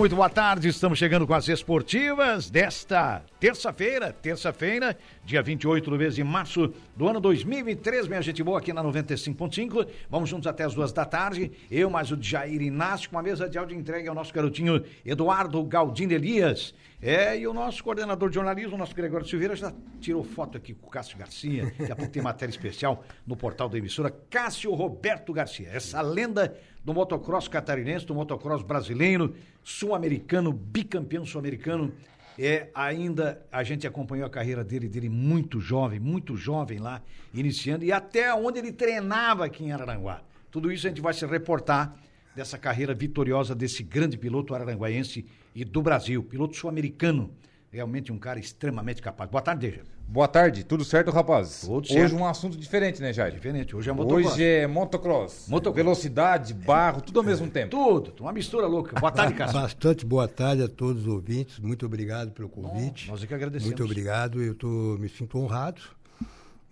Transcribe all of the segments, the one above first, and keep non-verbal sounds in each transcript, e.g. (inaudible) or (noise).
muito boa tarde. Estamos chegando com as esportivas desta terça-feira, terça-feira, dia 28 do mês de março do ano 2003. Minha gente boa aqui na 95.5. Vamos juntos até as duas da tarde. Eu mais o Jair Inácio com a mesa de áudio entregue ao nosso garotinho Eduardo Galdino Elias. É, e o nosso coordenador de jornalismo, o nosso Gregório Silveira, já tirou foto aqui com o Cássio Garcia. Daqui a tem matéria especial no portal da emissora. Cássio Roberto Garcia, essa lenda do motocross catarinense, do motocross brasileiro, sul-americano, bicampeão sul-americano. É, ainda a gente acompanhou a carreira dele, dele muito jovem, muito jovem lá, iniciando, e até onde ele treinava aqui em Araranguá. Tudo isso a gente vai se reportar dessa carreira vitoriosa desse grande piloto araranguaense e do Brasil, piloto sul-americano. Realmente um cara extremamente capaz. Boa tarde, Deja. Boa tarde, tudo certo, rapaz? Tudo Hoje certo. um assunto diferente, né, Jair? Diferente, hoje é motocross. Hoje é motocross. Motocross. Velocidade, barro, tudo ao mesmo tempo. Tudo, uma mistura louca. Boa tarde, Cássio. Bastante boa tarde a todos os ouvintes. Muito obrigado pelo convite. Nós é que agradecemos. Muito obrigado. Eu tô, me sinto honrado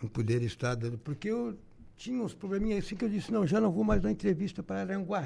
em poder estar dando. Porque eu tinha uns probleminhas assim que eu disse: não, já não vou mais dar entrevista para Aranguá.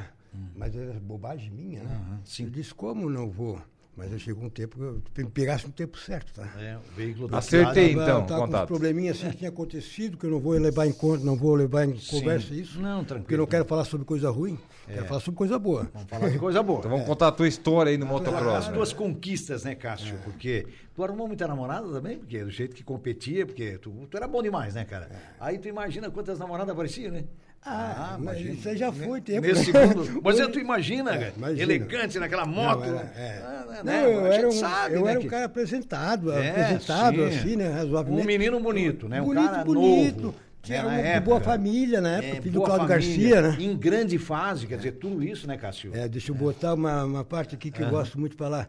Mas era bobagem minha, né? Uhum, sim. Eu disse: como não vou? Mas eu chegou um tempo que eu me pegasse no tempo certo, tá? É, o veículo do Acertei. Então, tava com uns contato. probleminhas assim que tinha acontecido, que eu não vou levar em conta, não vou levar em conversa isso. Não, Porque eu tranquilo. não quero falar sobre coisa ruim, quero falar sobre coisa boa. Vamos falar de coisa boa. Então vamos contar a tua história aí no As motocross. né? tuas conquistas, né, Cássio? É. Porque tu arrumou muita namorada também, porque do jeito que competia, porque tu, tu era bom demais, né, cara? É. Aí tu imagina quantas namoradas apareciam, né? Ah, mas imagina. isso aí já foi tempo. Nesse né? mundo. (laughs) Mas Hoje- tu imagina, É, imagina. elegante naquela moto. Não, era- é. Ah, Não, né? eu A gente era um, sabe, eu né, era um que- cara apresentado, É, apresentado sim. assim, né, razoavelmente. Um menino bonito, né? Um bonito, cara bonito. novo, Tinha né, na uma época. boa família na época, É, filho do Cláudio família, Garcia, né? Em grande fase, quer dizer, tudo isso, né, Cássio? É, deixa eu botar uma, uma parte aqui que eu gosto muito de falar.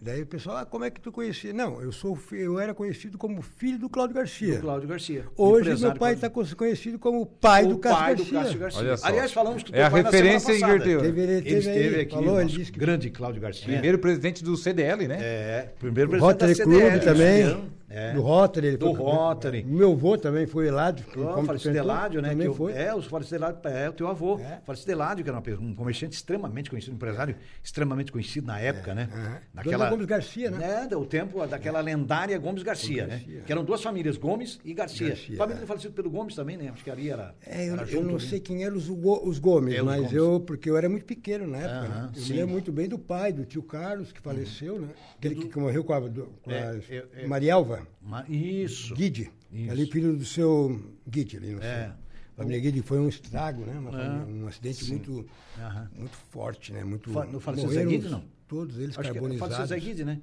Daí o pessoal, ah, como é que tu conhecia? Não, eu sou eu era conhecido como filho do Cláudio Garcia. Do Cláudio Garcia. Hoje meu pai Cláudio- está conhecido como o pai o do Cássio pai Garcia. do Cássio Garcia. Olha só. Aliás, falamos do É teu a referência inverteu. Teve, ele Ele teve esteve aí, aqui, falou, o ele disse que grande Cláudio Garcia. Primeiro presidente do CDL, né? É, primeiro do presidente Rotary da Club CDL, também. É. Do Rotary. Ele Do foi- Rotary. Meu avô também foi Eládio. Oh, como falecido Eládio, né? Também que eu- foi. É, o falecido Eládio, é o teu avô. É. Falecido Eládio, que era um comerciante extremamente conhecido, um empresário extremamente conhecido na época, né? aham. Dona Gomes Garcia, né? É, o tempo daquela lendária Gomes Garcia, né? Garcia. Que eram duas famílias, Gomes e Garcia. Garcia, Família é. do falecido pelo Gomes também, né? Acho que ali era. É, eu, era eu junto, não né? sei quem eram os, os Gomes, É, os mas Gomes. eu, porque eu era muito pequeno na época. Né? Eu sim. me lembro muito bem do pai, do tio Carlos, que faleceu, né? Aquele que, morreu com a, com É, a é, é. Marielva, Ma- Isso. Guide. Isso. Ali, filho do seu Guide, ali, não. É. A família Guide foi um estrago, né? Uma É. família- um acidente Sim. muito, muito forte, né? Muito, Fa- no falecido morreram Zé Guide, não? Todos eles Acho que era o falecido carbonizados. Zé Guide, né?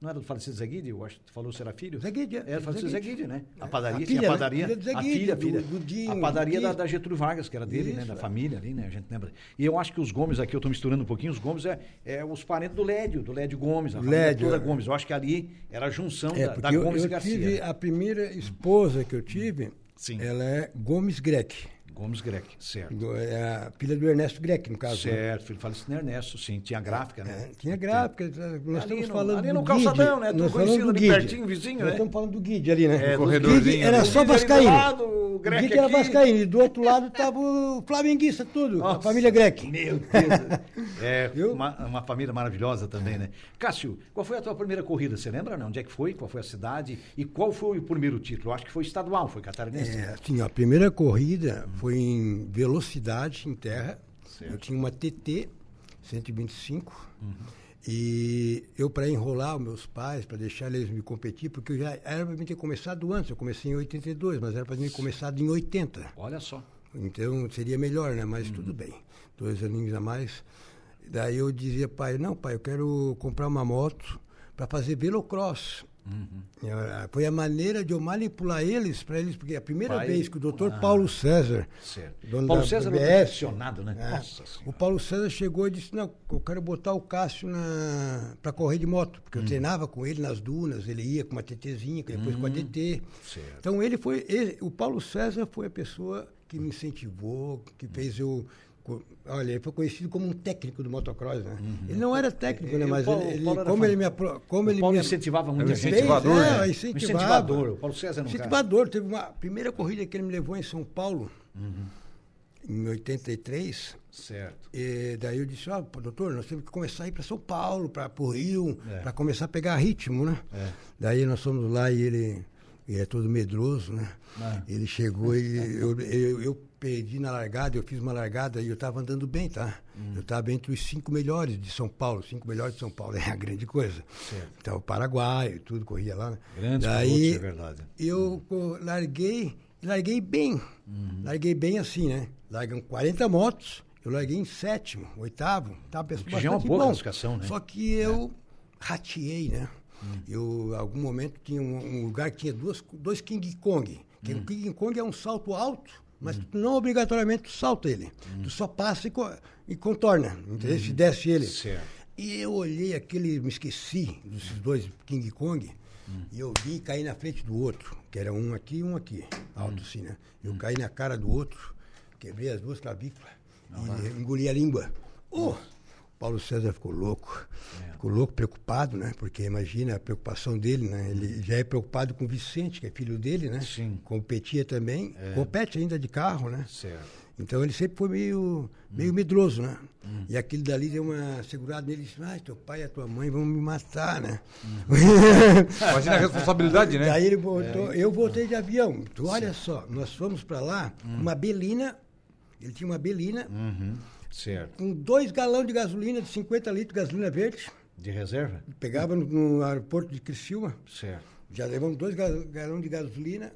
Não era do falecido Zé Guide? Eu acho que tu falou se era filho. Zé Guide, é. Era do falecido Zé Zé Guide. Guide, né? A padaria, A tinha filha, a né? padaria. Filha do Zé a filha, do- filha. do Dinho, a padaria do da, da Getúlio Vargas, que era dele, né? Isso, Da é. família ali, né? A gente lembra. E eu acho que os Gomes aqui, eu estou misturando um pouquinho, os Gomes é, é os parentes do Lédio, do Lédio Gomes, a família Lédio, toda é. Gomes. Eu acho que ali era a junção É, da, da eu, Gomes eu e Garcia. tive né? a primeira esposa que eu tive, Sim. ela é Gomes Greck. Gomes Grec, certo. Do- É a filha do Ernesto Greck, no caso. né? Certo, filho falecido Ernesto, sim. Tinha gráfica, né? É, tinha gráfica, nós Ali estamos no- falando ali do no calçadão, Guide, né? Tudo nós conhecido falando do ali Guide. pertinho, vizinho, Nós né? estamos falando do Guide ali, né? É, O do corredorzinho era só vascaíno. lado, o O Greck Guide era vascaíno, e do outro lado estava o flamenguista, tudo, a Nossa, família Greck. Meu Deus. (laughs) É Viu? uma, uma família maravilhosa também, né? Cássio, qual foi a tua primeira corrida? Você lembra, né? Onde é que foi? Qual foi a cidade? E qual foi o primeiro título? Eu acho que foi estadual, foi catarinense. É, assim, ó, a primeira corrida foi em velocidade em terra. Eu tinha uma TT 125 e eu para enrolar os meus pais, para deixar eles me competir, porque eu já era para mim ter começado antes. Eu comecei em 82, mas era para mim ter começado em 80. Olha só. Então seria melhor, né? Mas tudo bem. Dois aninhos a mais. Daí eu dizia, pai, não, pai, eu quero comprar uma moto para fazer velocross. E, ah, Foi a maneira de eu manipular eles para eles, porque a primeira Pai- vez que o doutor Ah. Paulo César, Certo. dono Paulo da César é aficionado, né? é, Nossa Senhora. o Paulo César chegou e disse, não, eu quero botar o Cássio para correr de moto, porque eu treinava com ele nas dunas, ele ia com uma TTzinha, depois com a DT. certo. Então ele foi, ele- o Paulo César foi a pessoa que me incentivou, que fez eu olha, ele foi conhecido como um técnico do motocross, né? Ele não era técnico, E- né? Mas Paulo- ele, Paulo como ele me como ele Paulo me incentivava gente. incentivador, Fez, né? é, incentivava. incentivador. O Paulo César não Incentivador. Teve uma primeira corrida que ele me levou em São Paulo, Uhum. em 83. Certo. E daí eu disse, ó, doutor, nós temos que começar a ir para São Paulo, para o Rio, É. para começar a pegar ritmo, né? É. Daí nós fomos lá e ele, ele é todo medroso, né? Ah. Ele chegou e eu, eu, eu perdi na largada, eu fiz uma largada e eu estava andando bem, tá? Hum. Eu estava entre os cinco melhores de São Paulo, cinco melhores de São Paulo, é a grande coisa. Certo. Então, o Paraguai tudo, corria lá, né? Grandes Daí, é verdade. eu co- larguei, larguei bem. Larguei bem assim, né? Largam 40 motos, eu larguei em sétimo, oitavo. Bastante já é uma boa bom. classificação, né? Só que eu rateei, né? Eu, em algum momento, tinha um, um lugar que tinha duas, dois King Kong. Que O King Kong é um salto alto, mas tu não obrigatoriamente tu salta ele. Tu só passa e, co- e contorna, entendeu? Se desce ele. Certo. E eu olhei aquele, me esqueci desses dois King Kong, e eu vi caí na frente do outro, que era um aqui e um aqui, alto assim, né? Eu caí na cara do outro, quebrei as duas clavículas e engoli a língua. Oh! Paulo César ficou louco, ficou louco, preocupado, né? Porque imagina a preocupação dele, né? Ele já é preocupado com o Vicente, que é filho dele, né? Sim. Competia também, compete ainda de carro, né? Certo. Então ele sempre foi meio, meio medroso, né? E aquilo dali deu uma segurada nele e disse, ai, teu pai e a tua mãe vão me matar, né? (laughs) Imagina a responsabilidade, né? Daí ele voltou, eu voltei de avião. Tu olha só, nós fomos para lá, uma belina, ele tinha uma belina, Uhum. Certo. com dois galões de gasolina, de 50 litros de gasolina verde, De reserva? pegava no, no aeroporto de Criciúma, Certo. já levamos dois ga- galões de gasolina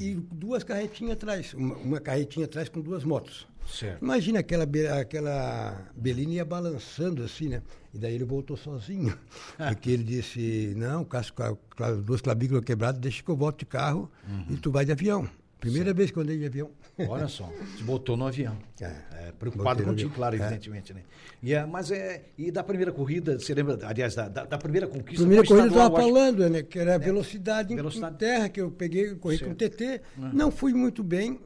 e duas carretinhas atrás, uma, uma carretinha atrás com duas motos. Certo. Imagina aquela, aquela Belina ia balançando assim, né? E daí ele voltou sozinho. (laughs) Porque ele disse, não, cla- duas clavículas quebradas, deixa que eu volto de carro e tu vai de avião. Primeira vez que eu andei de avião. Olha só, te botou no avião. É. É, preocupado contigo, claro, É. evidentemente, né? E, é, mas é, e da primeira corrida, você lembra, aliás, da, da, da primeira conquista? Primeira foi coisa eu estadual, estava falando, né? Que era a velocidade, em- Velocidade. em terra, que eu peguei, corri com Certo. TT. Não fui muito bem.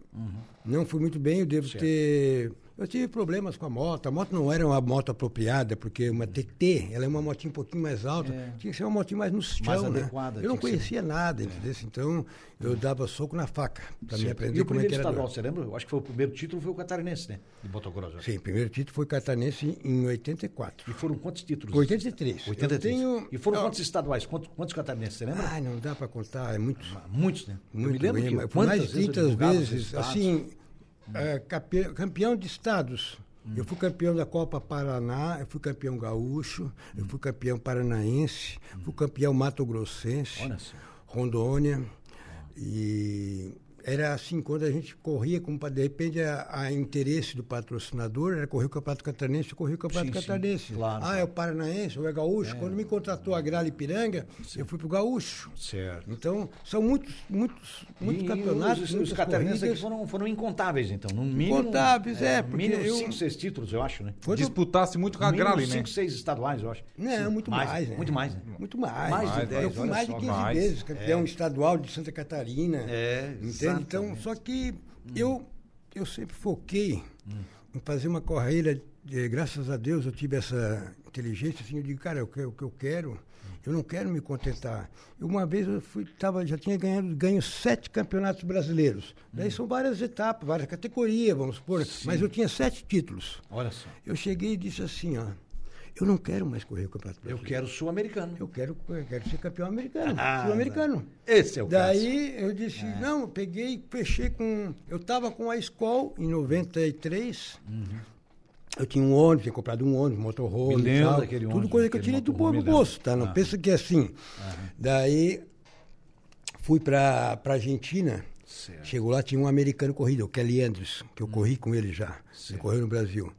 Não fui muito bem, eu devo Certo. ter. Eu tive problemas com a moto. A moto não era uma moto apropriada, porque uma TT, ela é uma motinha um pouquinho mais alta. É. Tinha que ser uma motinha mais no chão, né? adequada, Eu não que ser. conhecia nada, entendeu? Então, eu dava soco na faca, para me aprender E como é que primeiro era. estadual, você lembra? Eu acho que foi o primeiro título, foi o catarinense, né? De motocross. Sim, o primeiro título foi catarinense em 84. E foram quantos títulos? 83. 83. Eu tenho- E foram eu- quantos estaduais? Quantos, quantos catarinenses, você lembra? Ai, não dá para contar, é muito. Muitos, né? eu me Muito lembro bem, que mais quantas vezes eu 30 divulgava os vezes, assim, é, campeão de estados. Hum. Eu fui campeão da Copa Paraná, eu fui campeão gaúcho, eu fui campeão paranaense, fui campeão mato-grossense, Hum. Rondônia. E era assim, quando a gente corria, como de repente a, a interesse do patrocinador era correr o Campeonato Catarinense, eu corri o Campeonato Sim, sim, Catarinense. claro. Ah, é o Paranaense, ou é gaúcho. Quando me contratou a Gralha Ipiranga, eu fui pro gaúcho. Certo. Então, são muitos, muitos, muitos E campeonatos, os, os catarinenses aqui foram, foram incontáveis, então. No mínimo, Incontáveis, é, no porque mínimo eu- 5, 6 títulos, eu acho, né? Disputasse muito com a Grale, né? 5, 6 estaduais, eu acho. Não, Sim, muito mais, né? Muito mais, né? Muito mais. Mais de eu 10, fui mais de 15 mais. vezes campeão estadual de Santa Catarina. É, Entende? Então, exatamente. só que eu, eu sempre foquei em fazer uma carreira, de, graças a Deus eu tive essa inteligência, assim, eu digo, cara, o que o que eu quero, eu não quero me contentar. Eu, uma vez eu fui, tava, já tinha ganhado, ganho sete campeonatos brasileiros. Daí são várias etapas, várias categorias, vamos supor, mas eu tinha sete títulos. Olha só. Eu cheguei e disse assim, ó, eu não quero mais correr o Campeonato Eu Brasileiro. quero sul-americano. Eu quero, eu quero ser campeão americano, Ah, sul-americano. Esse é o Daí eu disse, não, eu peguei, fechei com. Eu estava com a Skol em 93. Eu tinha um ônibus, tinha comprado um ônibus, motorhome, Me tal, tudo ônibus, coisa que eu tirei do bolso, tá? Não Ah. pensa que é assim. Daí fui para pra Argentina. Certo. Chegou lá, tinha um americano corrido, o Kelly Andrews, que eu corri com ele já. Ele correu no Brasil.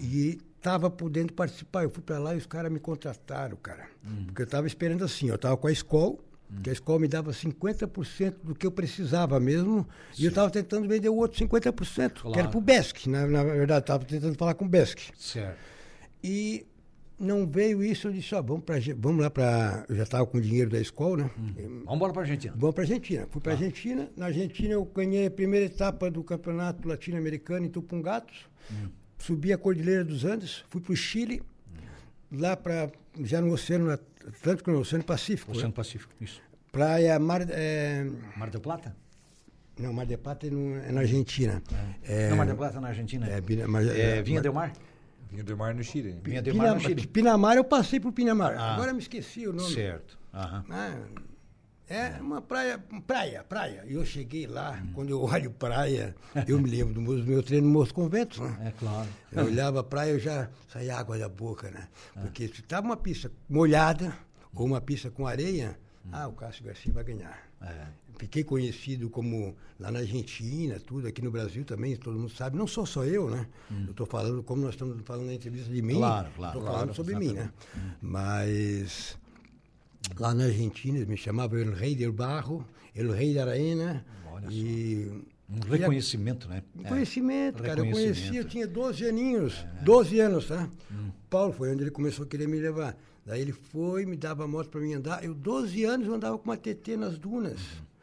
E estava podendo participar. Eu fui para lá e os caras me contrataram, cara. Porque eu estava esperando assim, eu estava com a escola, que a escola me dava 50% do que eu precisava mesmo, e eu estava tentando vender o outro 50%, que Claro. era para o Besk, na, na verdade, estava tentando falar com o Besk. Certo. E não veio isso, eu disse, ó, vamos, pra, vamos lá para... Eu já estava com o dinheiro da escola, né? Vamos embora pra Argentina. Vamos para Argentina. Fui para Argentina. Na Argentina eu ganhei a primeira etapa do Campeonato Latino-Americano em Tupungatos. Subi a Cordilheira dos Andes, fui para o Chile, lá para já no Oceano Atlântico, no Oceano Pacífico. Oceano né? Pacífico, isso. Praia Mar, é, Mar del Plata? não, Mar del Plata é, no- é na Argentina. É, Não, Mar del Plata na Argentina. é, Mar- É, é, Vinha Mar- del Mar? Vinha do mar no Chile. Vinha del Mar no Pinamar, Chile. Pinamar, eu passei por Pinamar. Ah. Agora eu me esqueci o nome. Certo. Aham. Ah, é uma praia, praia, praia. E eu cheguei lá, Hum. quando eu olho praia, eu me lembro do meu, do meu treino no Moço Conventos, né? É claro. Eu olhava a praia, eu já saía água da boca, né? Porque se estava uma pista molhada ou uma pista com areia, ah, o Cássio Garcia vai ganhar. É. Fiquei conhecido como lá na Argentina, tudo, aqui no Brasil também, todo mundo sabe. Não sou só eu, né? Eu estou falando, como nós estamos falando na entrevista de mim, Claro, claro, estou claro, falando sobre mim, né? exatamente. Mas lá na Argentina eles me chamavam El Rei del Barro, El Rei da Arena. Olha só. e Um e a- reconhecimento, né? um É. conhecimento, cara. Eu conheci, eu tinha 12 aninhos. 12 anos, tá? Hum. Paulo foi onde ele começou a querer me levar. Daí ele foi, me dava moto para mim andar. Eu, 12 anos, eu andava com uma TT nas dunas.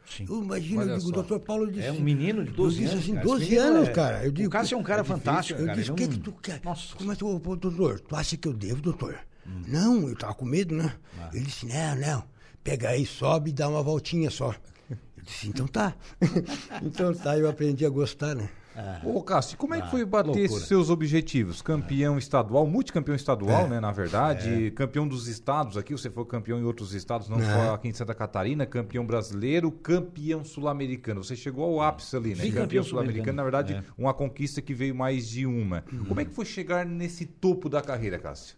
Sim. Eu imagino, eu digo, o só. doutor Paulo disse. É um menino de 12 eu disse anos. assim, cara. Esse 12 menino anos, é- cara. Eu digo, o Cássio é um cara fantástico, Eu cara. disse, o ele que é que um- tu quer? Nossa. Mas, ô, doutor, tu acha que eu devo, doutor? Não, eu tava com medo, né? Ah. Ele disse, não, não, pega aí, sobe e dá uma voltinha só. Eu disse, então tá. (laughs) então tá, eu aprendi a gostar, né? Ô, Cássio, como é que Ah, foi bater loucura. seus objetivos? Campeão estadual, multicampeão estadual, É. né, na verdade, campeão dos estados aqui, você foi campeão em outros estados, não É. só aqui em Santa Catarina, campeão brasileiro, campeão sul-americano. Você chegou ao ápice ali, né? Sim, campeão campeão sul-americano, na verdade, É. uma conquista que veio mais de uma. Como é que foi chegar nesse topo da carreira, Cássio?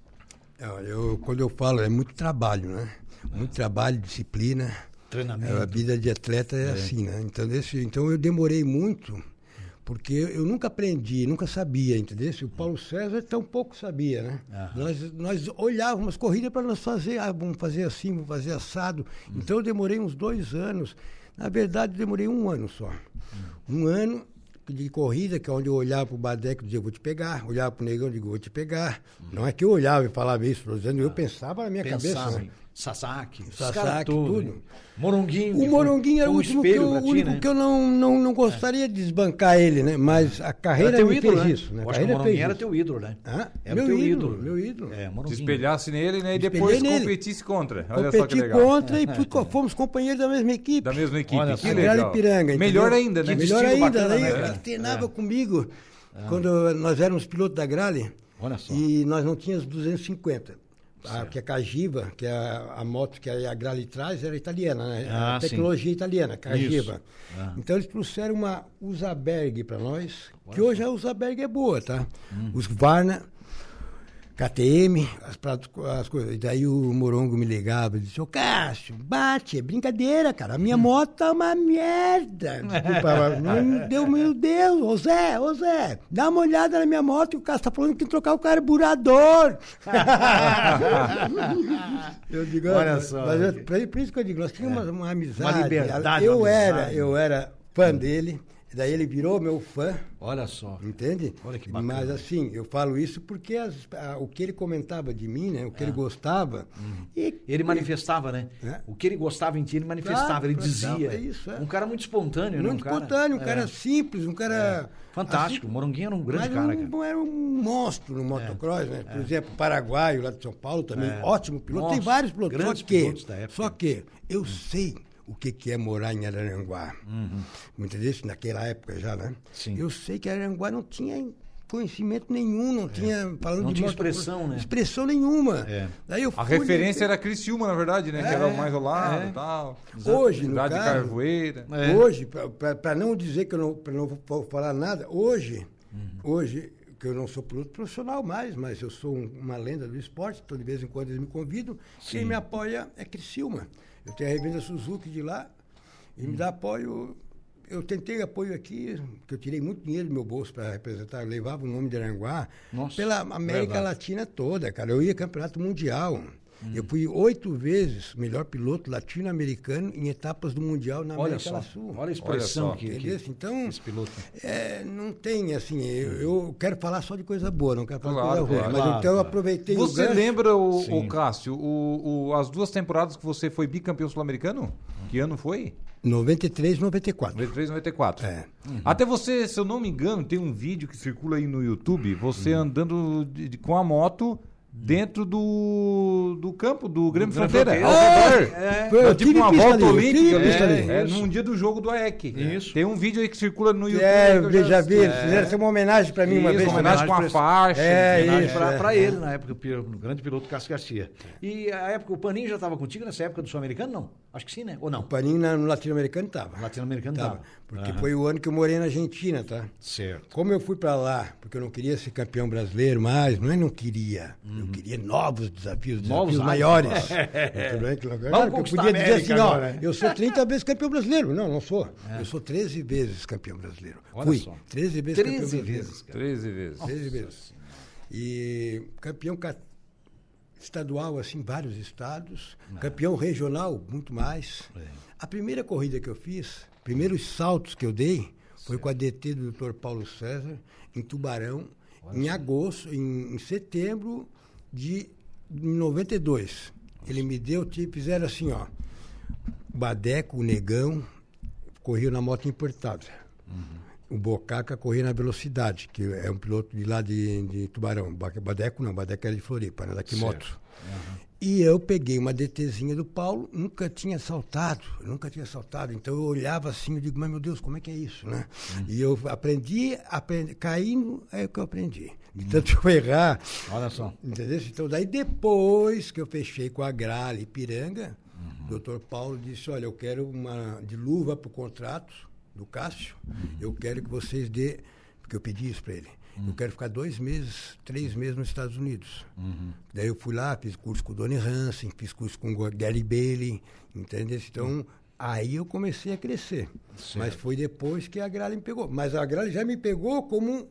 Eu, quando eu falo, é muito trabalho, né? Muito trabalho, disciplina. Treinamento. É, A vida de atleta é, assim, né? Então, desse, então eu demorei muito, porque eu nunca aprendi, nunca sabia, entendeu? O Paulo César tão pouco sabia, né? Nós, nós olhávamos as corridas para nós fazer, ah, vamos fazer assim, vamos fazer assado. Então eu demorei uns dois anos. Na verdade, demorei um ano só. Um ano de corrida, que é onde eu olhava para o Badeco e dizia, vou te pegar. Olhava para o Negão e digo, vou te pegar. Não é que eu olhava e falava isso, dizendo, eu pensava na minha Pensava cabeça. Né? Sasaki, Sasaki, tudo. tudo. Moronguinho. O Moronguinho era o último que eu, ti, único né? que eu não, não, não gostaria de desbancar ele, né? Mas a carreira teu me ídolo, fez né? isso, né? Eu acho que o carreira Moronguinho era teu ídolo, né? Hã? Era Meu teu ídolo, ídolo. meu ídolo. É, Se Moronguinho. espelhasse nele, né, e depois espelhei nele. competisse contra. Olha só que Competi legal. contra e fui co- (laughs) fomos companheiros da mesma equipe. Da mesma equipe, Olha que legal. Ipiranga, Melhor ainda, né? Que Melhor ainda, bacana, daí né? ele treinava comigo quando nós éramos pilotos da Grale Olha só. e nós não tínhamos 250. Ah, porque a Cagiva, que é a, a moto que a Grale traz, era italiana, né? Ah, a sim. tecnologia italiana, Cagiva. Ah. Então eles trouxeram uma Usaberg para nós, que hoje a Usaberg é boa, tá? Hum. Os Varna, KTM, as, pratos- as coisas. E daí o Morongo me ligava e disse, ô Cássio, bate, é brincadeira, cara. A minha (laughs) moto tá uma merda. Desculpa, não (laughs) deu, meu Deus, ô Zé, ô Zé, dá uma olhada na minha moto que o Cássio tá falando que tem que trocar o carburador. (laughs) eu digo, Olha "Ah, só. Mas é, por isso que eu digo, nós tínhamos uma, uma amizade. Uma liberdade, Eu uma era, amizade. eu era fã dele, daí ele virou meu fã. Olha só. Entende? Olha que bacana. Mas assim, eu falo isso porque as- a- o que ele comentava de mim, né? O que ele gostava. E, Ele manifestava, né? É. O que ele gostava em ti, ele manifestava, Claro, ele dizia. é isso, é. Um cara muito espontâneo, né? muito um cara, espontâneo, um é. cara simples, um cara. Fantástico. O Moronguinho era um grande mas cara, não era um monstro no motocross, né? Por exemplo, o Paraguaio, lá de São Paulo também, É. ótimo piloto. Tem Nossa, vários pilotos. grandes só que, pilotos da época. só que eu sei o que, que é morar em Araranguá. Me entendeu? Naquela época já, né? Uhum. Sim. Eu sei que Araranguá não tinha conhecimento nenhum, não tinha. Falando É. Não de tinha motocross, expressão, né? Expressão nenhuma. É. Daí eu A fui, referência né? era Criciúma, na verdade, né? que era o mais ao lado É. e tal. Hoje, no Cidade de caso- Carvoeira. É. Hoje, para não dizer que eu não, pra não vou falar nada, hoje, Uhum. hoje, que eu não sou piloto profissional mais, mas eu sou um- uma lenda do esporte, então de vez em quando eles me convidam. Quem me apoia é Criciúma. Eu tenho a revenda Suzuki de lá e me dá apoio. Eu tentei apoio aqui, que eu tirei muito dinheiro do meu bolso para representar, eu levava o nome de Aranguá Nossa, pela América verdade. Latina toda, cara. Eu ia campeonato mundial. Eu fui oito vezes melhor piloto latino-americano em etapas do Mundial na Olha América só, Sul. olha a expressão só. que, que? Então, esse piloto. é, não tem assim, eu, eu quero falar só de coisa boa, não quero falar Claro, de coisa ruim. claro, mas claro, então eu aproveitei o Você gancho. lembra, o, o Cássio, o, o- as duas temporadas que você foi bicampeão sul-americano? Que ano foi? 93, 94. 93, 94. É. Até você, se eu não me engano, tem um vídeo que circula aí no YouTube, você andando de- de- com a moto dentro do, do campo do Grêmio Fronteira. É, É tipo tive uma volta ali, olímpica. né? ali. É, num dia do jogo do AEC. Isso. Tem um vídeo aí que circula no YouTube. É, que eu eu já vi, eles é. fizeram uma homenagem pra mim uma Isso, vez. uma homenagem com a faixa. É, homenagem isso, pra, é. pra ele, na época, o grande piloto Cássio Garcia. E a época, o Paninho já estava contigo nessa época do Sul-Americano? Não. Acho que sim, né? Ou não? O Paninho no latino-americano tava. Latino-americano Tava. Porque Aham. foi o ano que eu morei na Argentina, tá? Certo. Como eu fui pra lá, porque eu não queria ser campeão brasileiro mais, não é não queria. Eu queria novos desafios, Uhum. Novos desafios maiores. (laughs) Bem, claro. Eu podia dizer assim, não, agora, né? eu sou 30 vezes campeão brasileiro. Não, não sou. Eu sou 13 vezes campeão brasileiro. Olha Fui. só. 13 vezes campeão 13 brasileiro. vezes, cara. 13 vezes. 13 vezes. E campeão ca- estadual, assim, vários estados. Campeão regional, muito mais. É. A primeira corrida que eu fiz, primeiros saltos que eu dei, foi com a DT do Dr. Paulo César, em Tubarão, em agosto, em, em setembro de 92. Ele me deu, tipo, fizeram assim, ó. Badeco, o Negão, corriam na moto importada. O Bocaca corria na velocidade, que é um piloto de lá de, de Tubarão. Ba- Badeco não, Badeco era de Floripa, né? Daqui moto. E eu peguei uma DTzinha do Paulo, nunca tinha saltado, nunca tinha saltado. Então eu olhava assim, eu digo, mas meu Deus, como é que é isso, né? E eu aprendi, aprendi, caindo, é o que eu aprendi. De tanto (laughs) eu errar, Olha só. Entendeu? Então, daí depois que eu fechei com a Gralha e Piranga, o doutor Paulo disse, olha, eu quero uma de luva para o contrato do Cássio, eu quero que vocês dê, porque eu pedi isso para ele, eu quero ficar dois meses, três meses nos Estados Unidos. Daí eu fui lá, fiz curso com o Donny Hansen, fiz curso com o Gary Bailey, entendeu? Então, aí eu comecei a crescer. Mas foi depois que a Gralha me pegou. Mas a Gralha já me pegou como,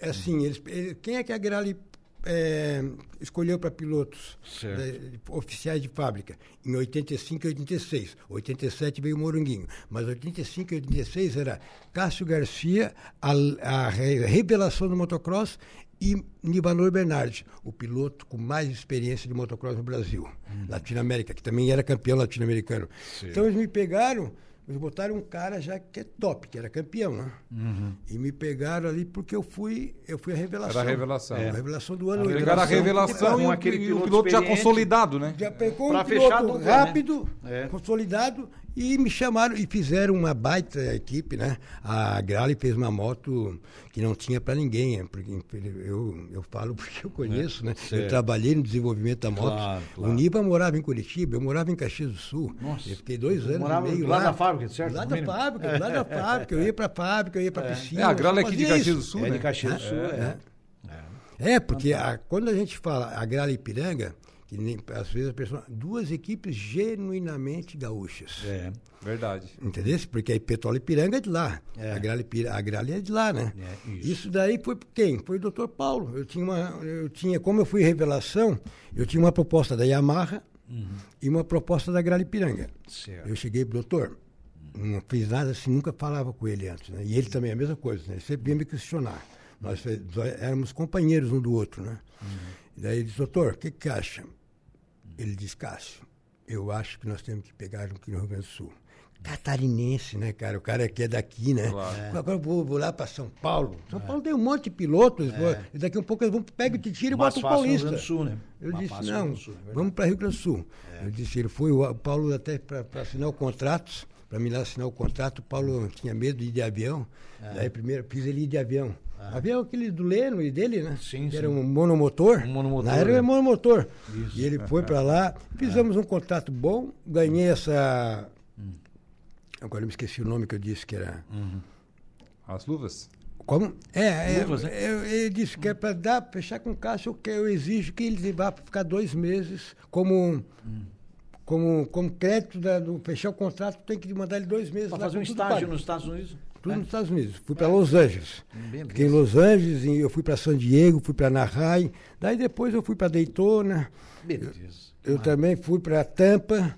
assim, eles, ele- quem é que a Gralha é, escolheu para pilotos da- oficiais de fábrica em 85 e 86. 87 veio o Moranguinho, mas 85 e 86 era Cássio Garcia, a, a re- revelação do motocross e Nivanor Bernardi, o piloto com mais experiência de motocross no Brasil, Latinoamérica, que também era campeão latino-americano. Então eles me pegaram, eles botaram um cara já que é top, que era campeão, né? E me pegaram ali porque eu fui, eu fui a revelação. Era a revelação. A revelação do ano. Pegaram a revelação com e o, aquele e o piloto piloto já consolidado, né? Já pegou Pra um piloto né? rápido, É. consolidado, e me chamaram e fizeram uma baita equipe, né? A Grale fez uma moto que não tinha para ninguém, é, porque eu, eu falo (laughs) porque eu conheço, né? Certo. Eu trabalhei no desenvolvimento da moto. Claro, claro. O Niba morava em Curitiba, eu morava em Caxias do Sul. Nossa. Eu fiquei dois anos Morava e meio lado lá. da fábrica, certo? No da fábrica, lado da (laughs) fábrica. Eu ia para fábrica, eu ia para piscina. É, a Gralha eu aqui de fazia Caxias do Sul, É né? de Caxias do Sul, é. É, porque a- quando a gente fala a Gralha Ipiranga, que nem, às vezes a pessoa. Duas equipes genuinamente gaúchas. É. Verdade. Entendeu? Porque a Petróleo Ipiranga é de lá. É. A, Gralha, a Gralha é de lá, né? É, isso. isso. daí foi quem? Foi o doutor Paulo. Eu tinha uma. Eu tinha, como eu fui revelação, eu tinha uma proposta da Yamaha e uma proposta da Gralha Ipiranga. Certo. Eu cheguei pro doutor, não fiz nada assim, nunca falava com ele antes, né? E ele também é a mesma coisa, né? Ele sempre vinha me questionar. Nós éramos companheiros um do outro, né? Daí ele disse, doutor, o que que acha? Ele disse, Cássio, eu acho que nós temos que pegar um aqui no Rio Grande do Sul. Catarinense, né, cara? O cara que é daqui, né? Claro. Agora eu vou, vou lá para São Paulo. São Paulo tem um monte de pilotos. vou- e daqui a um pouco eles vão pegar o tiro e botam no Rio paulista. Grande do Sul, né? Eu Mais disse, Rio não, Sul, é vamos para Rio Grande do Sul. Eu disse, ele foi, o Paulo até para assinar o contrato, para me lá assinar o contrato, o Paulo tinha medo de ir de avião. É. Daí primeiro fiz ele ir de avião. Avião aquele do Leno e dele, né? Sim, que sim. era um monomotor. Um monomotor, Na era né? monomotor. E ele foi para lá, fizemos um contrato bom, ganhei essa. Hum. Agora eu me esqueci o nome que eu disse que era. As luvas? Como? É, é Luvas, né? eu- ele disse que é para dar, fechar com caixa, eu, que eu exijo que ele vá ficar dois meses como, como, como crédito da- do fechar o contrato, tem que mandar ele dois meses Para fazer um estágio nos Estados Unidos. Tudo nos Estados Unidos. Fui para Los Angeles. Beleza. Fiquei em Los Angeles, e eu fui para San Diego, fui para Anaheim. Daí depois eu fui para Daytona. Beleza. Eu também fui para Tampa.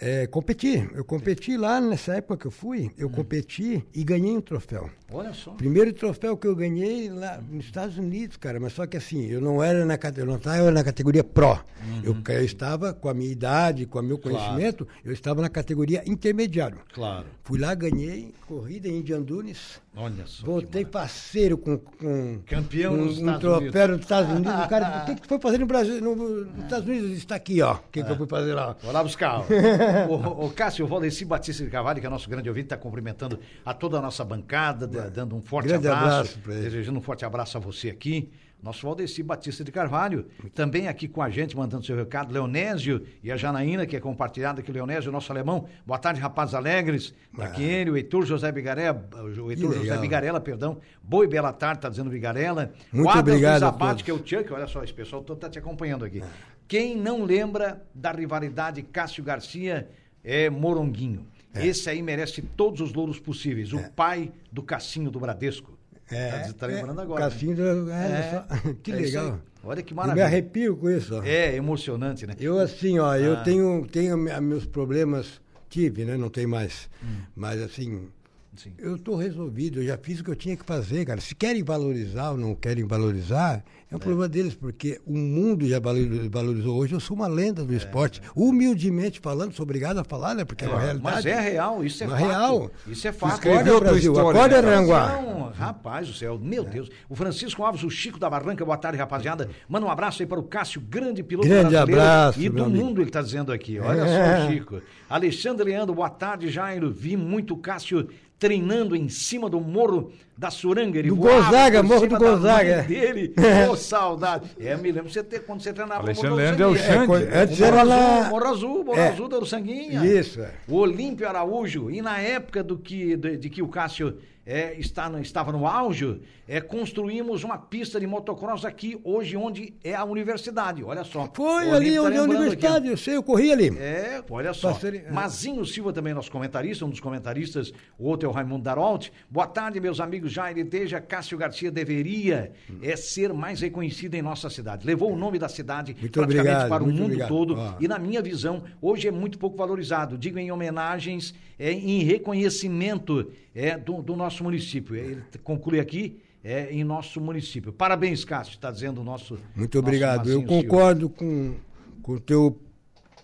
É, competi. Eu competi lá nessa época que eu fui, eu competi e ganhei um troféu. Olha só. Primeiro troféu que eu ganhei lá nos Estados Unidos, cara, mas só que assim, eu não era na, cate- eu não estava na categoria Pro. Eu, eu estava com a minha idade, com o meu conhecimento, eu estava na categoria intermediário. Claro. Fui lá, ganhei corrida em Indian Dunes. Olha só. Voltei parceiro com, com Campeão com nos um Estados troféu nos Estados Unidos. O cara, o (laughs) que, foi fazer no Brasil? No, nos Estados Unidos está aqui, ó. O que, que eu fui fazer lá? Vou lá buscar. (laughs) o, o Cássio, Valdeci Batista de Carvalho, que é nosso grande ouvinte, está cumprimentando a toda a nossa bancada, da- dando um forte Grande abraço. abraço pra ele. desejando um forte abraço a você aqui. Nosso Valdeci Batista de Carvalho, também aqui com a gente, mandando seu recado. Leonésio e a Janaína, que é compartilhada aqui. Leonésio, nosso alemão. Boa tarde, rapazes alegres. Aqui ele, o Heitor José Bigarella, o Heitor José legal. Bigarella, perdão. Boa e bela tarde, tá dizendo Bigarella. Muito o Adams obrigado todos. que é o Chuck, olha só, esse pessoal todo tá te acompanhando aqui. Quem não lembra da rivalidade Cássio Garcia é Moronguinho. Esse aí merece todos os louros possíveis. O pai do Cassinho do Bradesco. Tá, tá lembrando é, agora. né? Cassinho, do- é, só- (laughs) que é isso legal. Olha que Eu me maravilha. arrepio com isso. ó. É emocionante, né? Eu assim, ó, Ah. eu tenho, tenho me- meus problemas, tive, né? Não tem mais. Hum. Mas assim, Sim. eu estou resolvido, eu já fiz o que eu tinha que fazer, cara. Se querem valorizar ou não querem valorizar, é um problema deles, porque o mundo já valor- valorizou. Hoje eu sou uma lenda do esporte. Humildemente falando, sou obrigado a falar, né? Porque é, uma realidade. Mas é real, isso é Mas fato. real. Isso é fato. escreveu Acorda, Brasil, história, acorda, né? Não, rapaz do céu, meu Deus. O Francisco Alves, o Chico da Barranca, boa tarde, rapaziada. Manda um abraço aí para o Cássio, grande piloto Grande brasileiro abraço, e do meu amigo. mundo, ele tá dizendo aqui. Olha só, Chico. Alexandre Leandro, boa tarde, Jairo. Vi muito o Cássio treinando em cima do morro da Suranga. Ele Do Gonzaga, Morro do Gonzaga. mãe dele. (laughs) Ô, saudade. É, me lembro você ter, quando você treinava no Alexandre Leandro é o Sanguinha. Xande. co- antes O Morro era Azul, lá. Morro Azul, Morro É. Azul da Uruçanguinha. Isso, é. O Olímpio Araújo, e na época do que, de, de que o Cássio é, está estava no auge, é, construímos uma pista de motocross aqui, hoje, onde é a universidade. Olha só. Foi O ali tá onde é a universidade, eu sei, eu corri ali. aqui. É, olha só. Passei- é. Mazinho Silva também, nosso comentarista, um dos comentaristas, o outro é o Raimundo Darolt. Boa tarde, meus amigos Jair Deja. Cássio Garcia deveria é, ser mais reconhecido em nossa cidade. Levou o nome da cidade Muito praticamente obrigado, para o mundo obrigado. todo. Ó. E na minha visão, hoje é muito pouco valorizado. Digo em homenagens, é, em reconhecimento é, do, do nosso município. Ele conclui aqui, é, em nosso município. Parabéns, Cássio, está dizendo o nosso. Muito nosso obrigado. Eu Mazinho Silva. concordo com com o teu,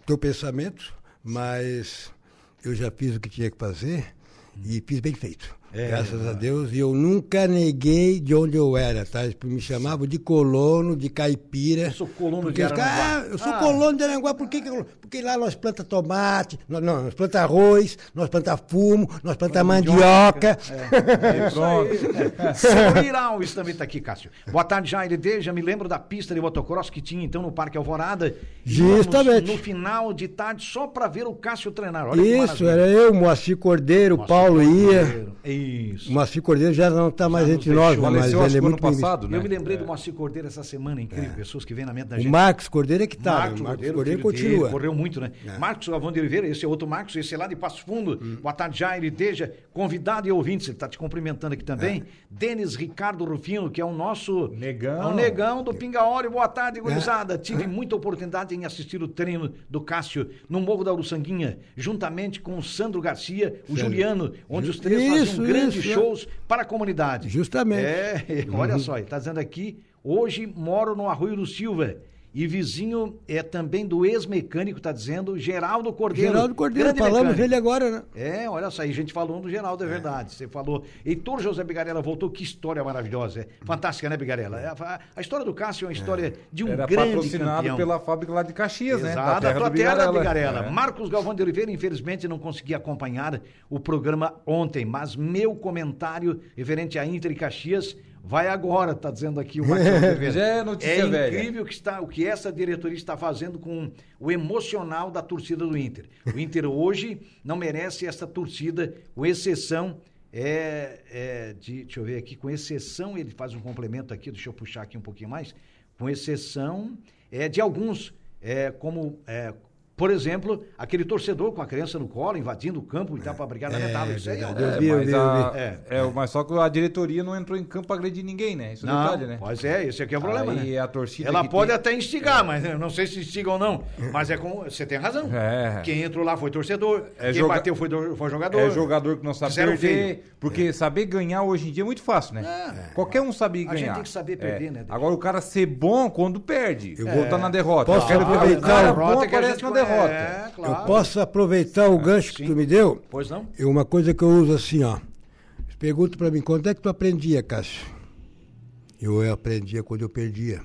teu pensamento, mas eu já fiz o que tinha que fazer e fiz bem feito. É, graças a Deus. E eu nunca neguei de onde eu era, tá? Eles Me chamavam de colono, de caipira. Eu sou colono porque de Araranguá. Ah, eu sou Ah. colono de Aranguá. Por que, que Porque lá nós planta tomate, nós, não, nós planta arroz, nós planta fumo, nós planta mandioca. É (laughs) isso aí. (laughs) Saulir Alves também está aqui, Cássio. Boa tarde, Jair Deja. Me lembro da pista de motocross que tinha então no Parque Alvorada. Justamente. No final de tarde, só para ver o Cássio treinar. Olha Isso, era eu, Moacir Cordeiro, Nossa, Paulo ia. Isso. O Moacir Cordeiro já não está mais entre nós, deixou. mas Faleceu, ele é muito passado, né? Eu me lembrei do Moacir Cordeiro essa semana, incrível. Pessoas que vêm na mente da O gente. Marcos Cordeiro é que tá. Marcos o Marcos Cordeiro, Cordeiro filho dele, continua. correu muito, né? Marcos Galvão de Oliveira, esse é outro Marcos, esse é lá de Passo Fundo. Hum. Boa tarde, Jair Deja, convidado e ouvintes, ele está te cumprimentando aqui também. É. Denis Ricardo Rufino, que é o nosso... Negão. É o negão do Pingaoli. Boa É. tarde, gurizada. Tive muita oportunidade em assistir o treino do Cássio no Morro da Uruçanguinha, juntamente com o Sandro Garcia, o Juliano, onde os três Isso, grandes isso, é. shows para a comunidade. Justamente. É, (laughs) olha só, ele está dizendo aqui, hoje moro no Arroio do Silva. E vizinho é também do ex-mecânico, está dizendo, Geraldo Cordeiro. Geraldo Cordeiro, grande falamos mecânico. dele agora, né? É, olha só, aí a gente falou do Geraldo, é verdade. Você falou. Heitor José Bigarella voltou, que história maravilhosa. É fantástica, né, Bigarella? É, a, a história do Cássio é uma história de um Era grande patrocinado campeão. pela fábrica lá de Caxias, né? Exato, Da a tua do terra, Bigarella. Bigarella. É. Marcos Galvão de Oliveira, infelizmente, não consegui acompanhar o programa ontem, mas meu comentário referente a Inter e Caxias vai agora, tá dizendo aqui o (laughs) Oliveira. Já é notícia velha. incrível que está, o que essa diretoria está fazendo com o emocional da torcida do Inter. O Inter hoje não merece essa torcida, com exceção é, é, de, deixa eu ver aqui, com exceção, ele faz um complemento aqui, deixa eu puxar aqui um pouquinho mais, com exceção é, de alguns, é, como é, Por exemplo, aquele torcedor com a criança no colo, invadindo o campo e tal para brigar na É, metal. Isso aí é, verdade. É, a-. É. é, mas só que a diretoria não entrou em campo pra agredir ninguém, né? Isso é Não, detalhe, né? pois é, esse aqui é o problema, Aí né? a torcida Ela pode tem- até instigar, mas eu não sei se instiga ou não. Mas é como. Você tem razão. É. Quem entrou lá foi torcedor. É quem joga- bateu foi, do- foi jogador. É jogador que não sabe Fizeram perder. feio. Porque saber ganhar hoje em dia é muito fácil, né? É. Qualquer um sabe A ganhar. gente tem que saber perder, É. né? Agora o cara ser bom quando perde. Eu vou estar na derrota. Posso aproveitar o cara a bom derrota a aparece na conhece. Derrota. É, claro. Eu posso aproveitar o gancho que sim. tu me deu? Pois não? É uma coisa que eu uso assim, ó. Pergunta pra mim, quando é que tu aprendia, Cássio? Eu aprendia quando eu perdia.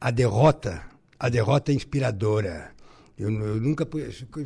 A derrota, a derrota é inspiradora. Eu, eu nunca.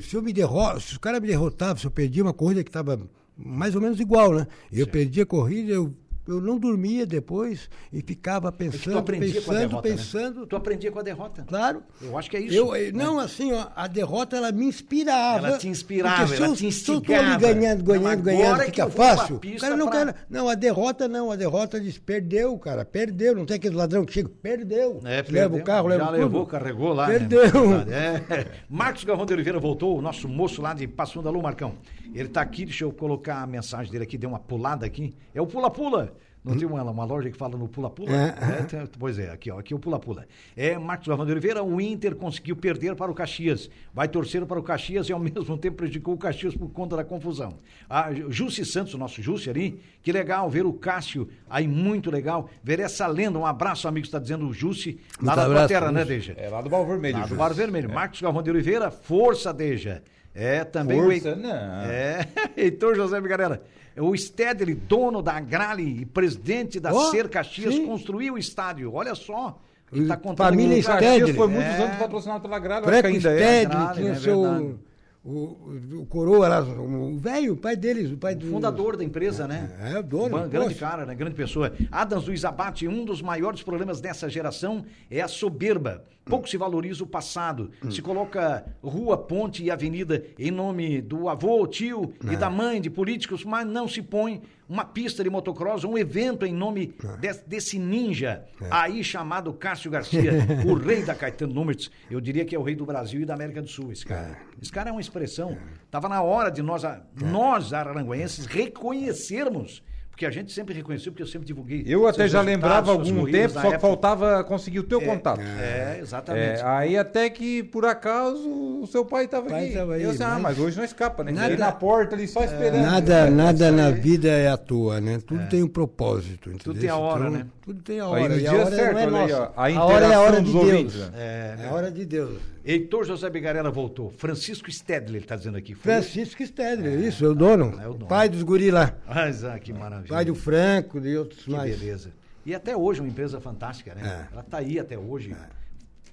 Se eu me derro, se o cara me derrotava, se eu perdia uma corrida que estava mais ou menos igual, né? Eu perdia a corrida, eu, eu não dormia depois e ficava É que tu pensando, pensando, derrota. né? pensando. Tu aprendia com a derrota. Claro. Eu acho que é isso. Eu, eh, não, assim, ó, a derrota ela me inspirava. Ela te inspirava, Porque se ela eu, te se eu tô instigava. ganhando, ganhando, ganhando, é fica fácil. O cara não pra- quer. Não, a derrota não, a derrota diz perdeu, cara, perdeu. Não tem aquele ladrão que chega, perdeu. É, leva perdeu. o carro, leva Já levou, carregou lá. Perdeu. Né? É. (laughs) Marcos Galvão de Oliveira voltou, o nosso moço lá de Passo Fundo. Alô, Marcão. Ele tá aqui, deixa eu colocar a mensagem dele aqui, deu uma pulada aqui. É o pula-pula. Não tem uma, uma loja que fala no pula-pula? É. É, tem- pois é, aqui, ó, aqui é o pula-pula. É, Marcos de Oliveira, o Inter conseguiu perder para o Caxias. Vai torcer para o Caxias e ao (laughs) mesmo tempo prejudicou o Caxias por conta da confusão. A Jussi Santos, o nosso Jussi ali, que legal ver o Cássio aí, muito legal. Ver essa lenda. Um abraço, amigo, está dizendo o Jussi, lá Muito tua abraço, terra, né. Deja? É lá do Bar Vermelho. Lá do. Bar Vermelho. Marcos Galvão de Oliveira, força, Deja. É, também Força, o... não. É, (laughs) Heitor José Migarela. O Stedley, dono da Agrale e presidente da Ó, Ser Caxias, sim. construiu o estádio. Olha só. Ele tá contando família Stedley. foi muitos É. anos patrocinado pela que Preco é. Stedley tinha é seu. verdade. O, o, coroa lá, o velho, o pai deles, o pai do. Fundador da empresa, né? É, o dono, Uma grande poxa. cara, né? Grande pessoa. Adams Luiz Abate, um dos maiores problemas dessa geração é a soberba. Pouco se valoriza o passado. Se coloca rua, ponte e avenida em nome do avô, tio e da mãe de políticos, mas não se põe uma pista de motocross, um evento em nome des- desse ninja aí chamado Cássio Garcia, (laughs) o rei da Caetano Numertz. Eu diria que é o rei do Brasil e da América do Sul, esse cara. Esse cara é uma expressão. Tava na hora de nós, a- nós araranguenses, reconhecermos. Porque a gente sempre reconheceu, porque eu sempre divulguei. Eu até já lembrava algum tempo, só que faltava conseguir o teu contato. É, exatamente. É, aí até que, por acaso, o seu pai estava aqui. tava aí, eu disse, ah, mas- mas hoje não escapa, né? Nada- Nada... na porta ali, só esperando. Nada, nada na vida é à toa, né? Tudo tem um propósito. Tudo tem a hora, Então, né? Tudo tem a Aí hora. no e a dia hora certo, não é olha aí, nossa. ó, a a hora é a hora de ouvintes, Deus. né? É, a hora de Deus. Heitor José Bigarella voltou. Francisco Stedley, ele está dizendo aqui. Foi- Francisco Stedley, isso, é o dono. É o dono. Pai dos guri lá. Mas, ah, que maravilha. Pai do Franco, de outros Que mais. beleza. E até hoje uma empresa fantástica, né? É. Ela está aí até hoje,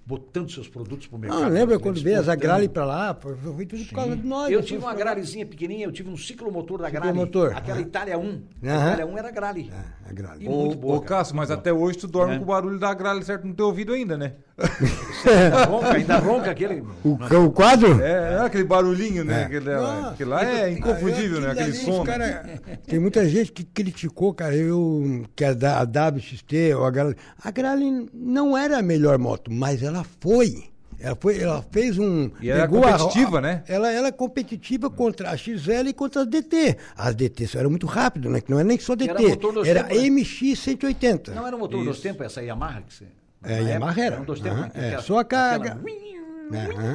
botando seus produtos para o mercado. Não, lembra quando veio as. Agrale pra lá? Foi, tudo por causa de nós. Eu tive uma pra lá. gralezinha pequenininha, eu tive um ciclomotor da Grale. Ciclomotor, Aquela aham. Itália 1. A Aham. Itália 1 era Grale. É, Agrale. E Ô, muito boa, ô cara. Cássio, mas até hoje tu dorme É. com o barulho da gralha certo no teu ouvido ainda, né? Ainda ronca, ainda ronca aquele... O, o quadro? É, é aquele barulhinho, né? É. Aquele, Não, aquele lá é inconfundível, né? Aquele som. né? cara- (laughs) tem muita gente que criticou, cara, eu, que a, a WXT, ou a Grale. A Grale não era a melhor moto, mas ela foi. Ela, foi, ela fez um. E era pegou a- competitiva, né? Ela era competitiva contra a XL e contra as DT. As DT só eram muito rápido, né? Que não era nem só DT. Era motor dos Era tempos, né? MX 180. Não era o motor dos Isso. tempos, essa Yamaha que você... É, Yamaha época, era. um dos tempos, Aham, né? é, Aquela- só a carga. aquela-.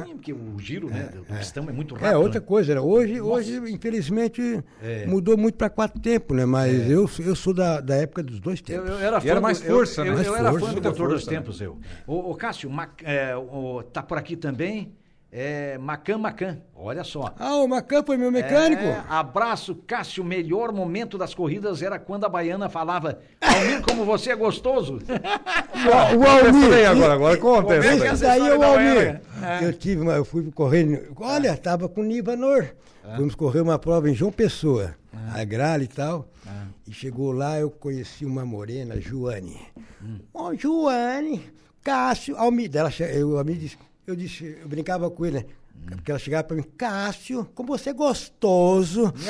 Porque o giro né, do pistão é muito rápido. É, outra né? coisa, hoje, hoje infelizmente, É. mudou muito para quatro tempos, né? Mas eu, eu sou da, da época dos dois Eu, tempos. eu era E fã era do- mais eu- força, eu, né? Eu, Mais era força, fã do motor dos tempos, eu. O, o Cássio, Mac- é, o- tá por aqui também. É, Macan Macan, olha só. Ah, o Macan foi meu mecânico. É, abraço, Cássio. Melhor momento das corridas era quando a baiana falava: Almir, como você é gostoso. (laughs) O, o Almir. agora, agora conta é essa que daí. essa Esse daí é o Almir. É. Eu tive uma, eu fui correr. Olha, tava com o Nivanor. Fomos correr uma prova em João Pessoa, a Grale e tal. E chegou lá, eu conheci uma morena, Joane. Ó, Joane, Cássio, Almir. Dela, che- eu, Almir disse, eu disse, eu brincava com ele, né? Porque ela chegava pra mim, Cássio, como você é gostoso. (laughs)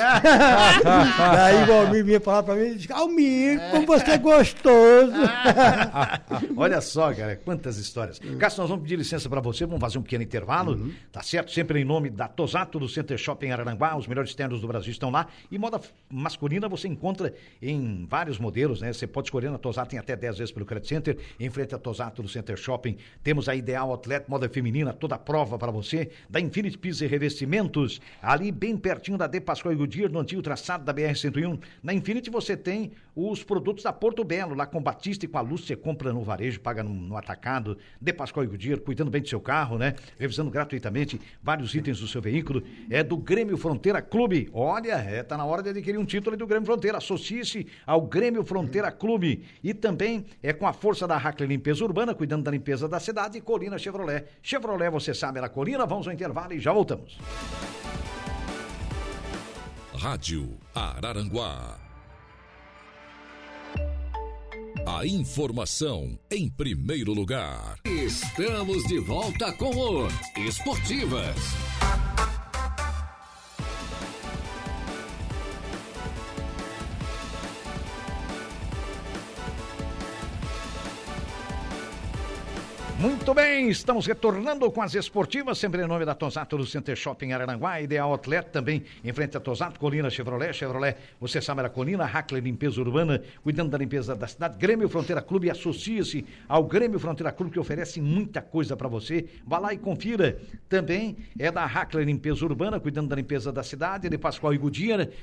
Daí o Almir vinha falar pra mim, Almir, como você é gostoso. (laughs) Olha só, cara, quantas histórias. Cássio, nós vamos pedir licença para você, vamos fazer um pequeno intervalo, tá certo? Sempre em nome da Tosato, do Center Shopping Araranguá, os melhores ternos do Brasil estão lá. E moda masculina você encontra em vários modelos, né? Você pode escolher na Tosato, tem até 10 vezes pelo Credit Center, em frente à Tosato do Center Shopping. Temos a Ideal Outlet, moda feminina, toda a prova para você, da Infinity Pisos e Revestimentos, ali bem pertinho da De Pascoal e Goodyear, no antigo traçado da BR-101. Na Infinity você tem os produtos da Porto Belo, lá com Batista e com a Luz, você compra no varejo, paga no, no atacado, De Pascoal e Goodyear, cuidando bem do seu carro, né? Revisando gratuitamente vários itens do seu veículo. É do Grêmio Fronteira Clube. Olha, é, tá na hora de adquirir um título do Grêmio Fronteira. Associe-se ao Grêmio Fronteira Clube. E também é com a força da Hackley Limpeza Urbana, cuidando da limpeza da cidade, e Colina Chevrolet. Chevrolet, você sabe, é na Colina. Vamos ao intervalo e já voltamos. Rádio Araranguá. A informação em primeiro lugar. Estamos de volta com o Esportivas. Muito bem, estamos retornando com as esportivas, sempre em nome da Tosato do Center Shopping Araranguá, Ideal Outlet também, em frente a Tosato, Colina Chevrolet, Chevrolet, você sabe, era Colina, Hackler Limpeza Urbana, cuidando da limpeza da cidade, Grêmio Fronteira Clube, associe-se ao Grêmio Fronteira Clube, que oferece muita coisa para você, vá lá e confira. Também é da Hackler Limpeza Urbana, cuidando da limpeza da cidade, de Pascoal e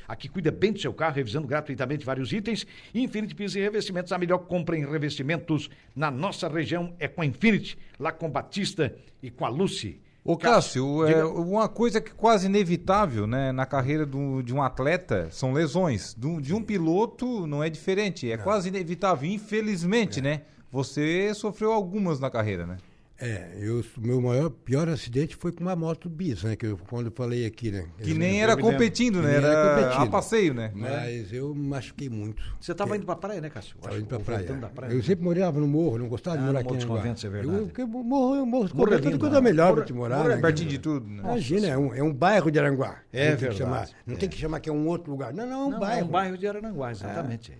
aqui cuida bem do seu carro, revisando gratuitamente vários itens, Infinity Pisos e Revestimentos, a melhor compra em revestimentos na nossa região é com a Infinity, lá com Batista e com a Lucy. Ô Cássio, é, diga. uma coisa que é quase inevitável né, na carreira do- de um atleta são lesões. Do- de um piloto não é diferente, é quase inevitável. Infelizmente, né? Você sofreu algumas na carreira, né? É, eu, o meu maior, pior acidente foi com uma moto bis, né? Que eu, quando eu falei aqui, né? Que Eu- nem eu era competindo, né? Era Era competindo. a passeio, né? Mas eu me machuquei muito. Você estava indo pra praia, né, Cássio? Estava indo pra praia. da praia. Eu sempre morava no morro, não gostava de Ah, morar no aqui Morro Aranguá. Conventos, é verdade. Eu, porque morro, morro, Morro é é lindo, coisa né? melhor Morro- pra te morar, Morro é né? Pertinho de tudo, né? Imagina, é um, é um bairro de Aranguá. É tem que verdade, chamar- não é. tem que chamar que é um outro lugar. Não, não, é um Não, bairro. É um bairro de Arananguá, exatamente.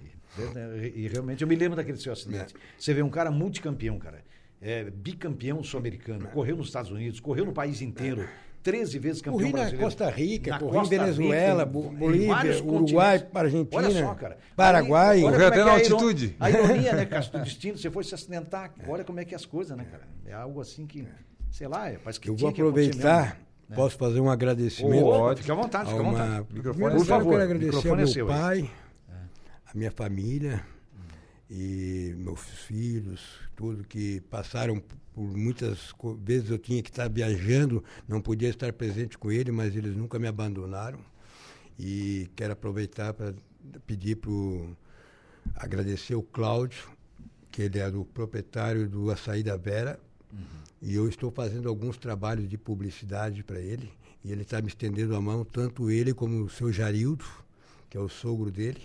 E, e realmente eu me lembro daquele seu acidente. Você vê um cara multicampeão, cara. É, bicampeão sul-americano, correu nos Estados Unidos, correu no país inteiro. 13 vezes campeão Corri na brasileiro. Costa Rica, Na corri em Costa Venezuela, Rica, Bolívia, Uruguai. Argentina, Olha só, cara. Paraguai. Aí, olha Correu é até na é altitude. A ironia, né, (laughs) do destino, você foi se acidentar. Olha como é que é as coisas, né, cara? É algo assim que, sei lá, é, parece que Eu vou aproveitar, né? posso fazer um agradecimento. Ô, fica à vontade, fica à uma- vontade. Primeiro Por lugar, favor, eu quero agradecer ao microfone é meu seu. pai, a minha família e meus filhos, tudo que passaram por muitas vezes eu tinha que estar viajando, não podia estar presente com ele, mas eles nunca me abandonaram. E quero aproveitar para pedir para agradecer o Cláudio, que ele é o proprietário do Açaí da Vera, e eu estou fazendo alguns trabalhos de publicidade para ele. E ele está me estendendo a mão, tanto ele como o seu Jarildo, que é o sogro dele.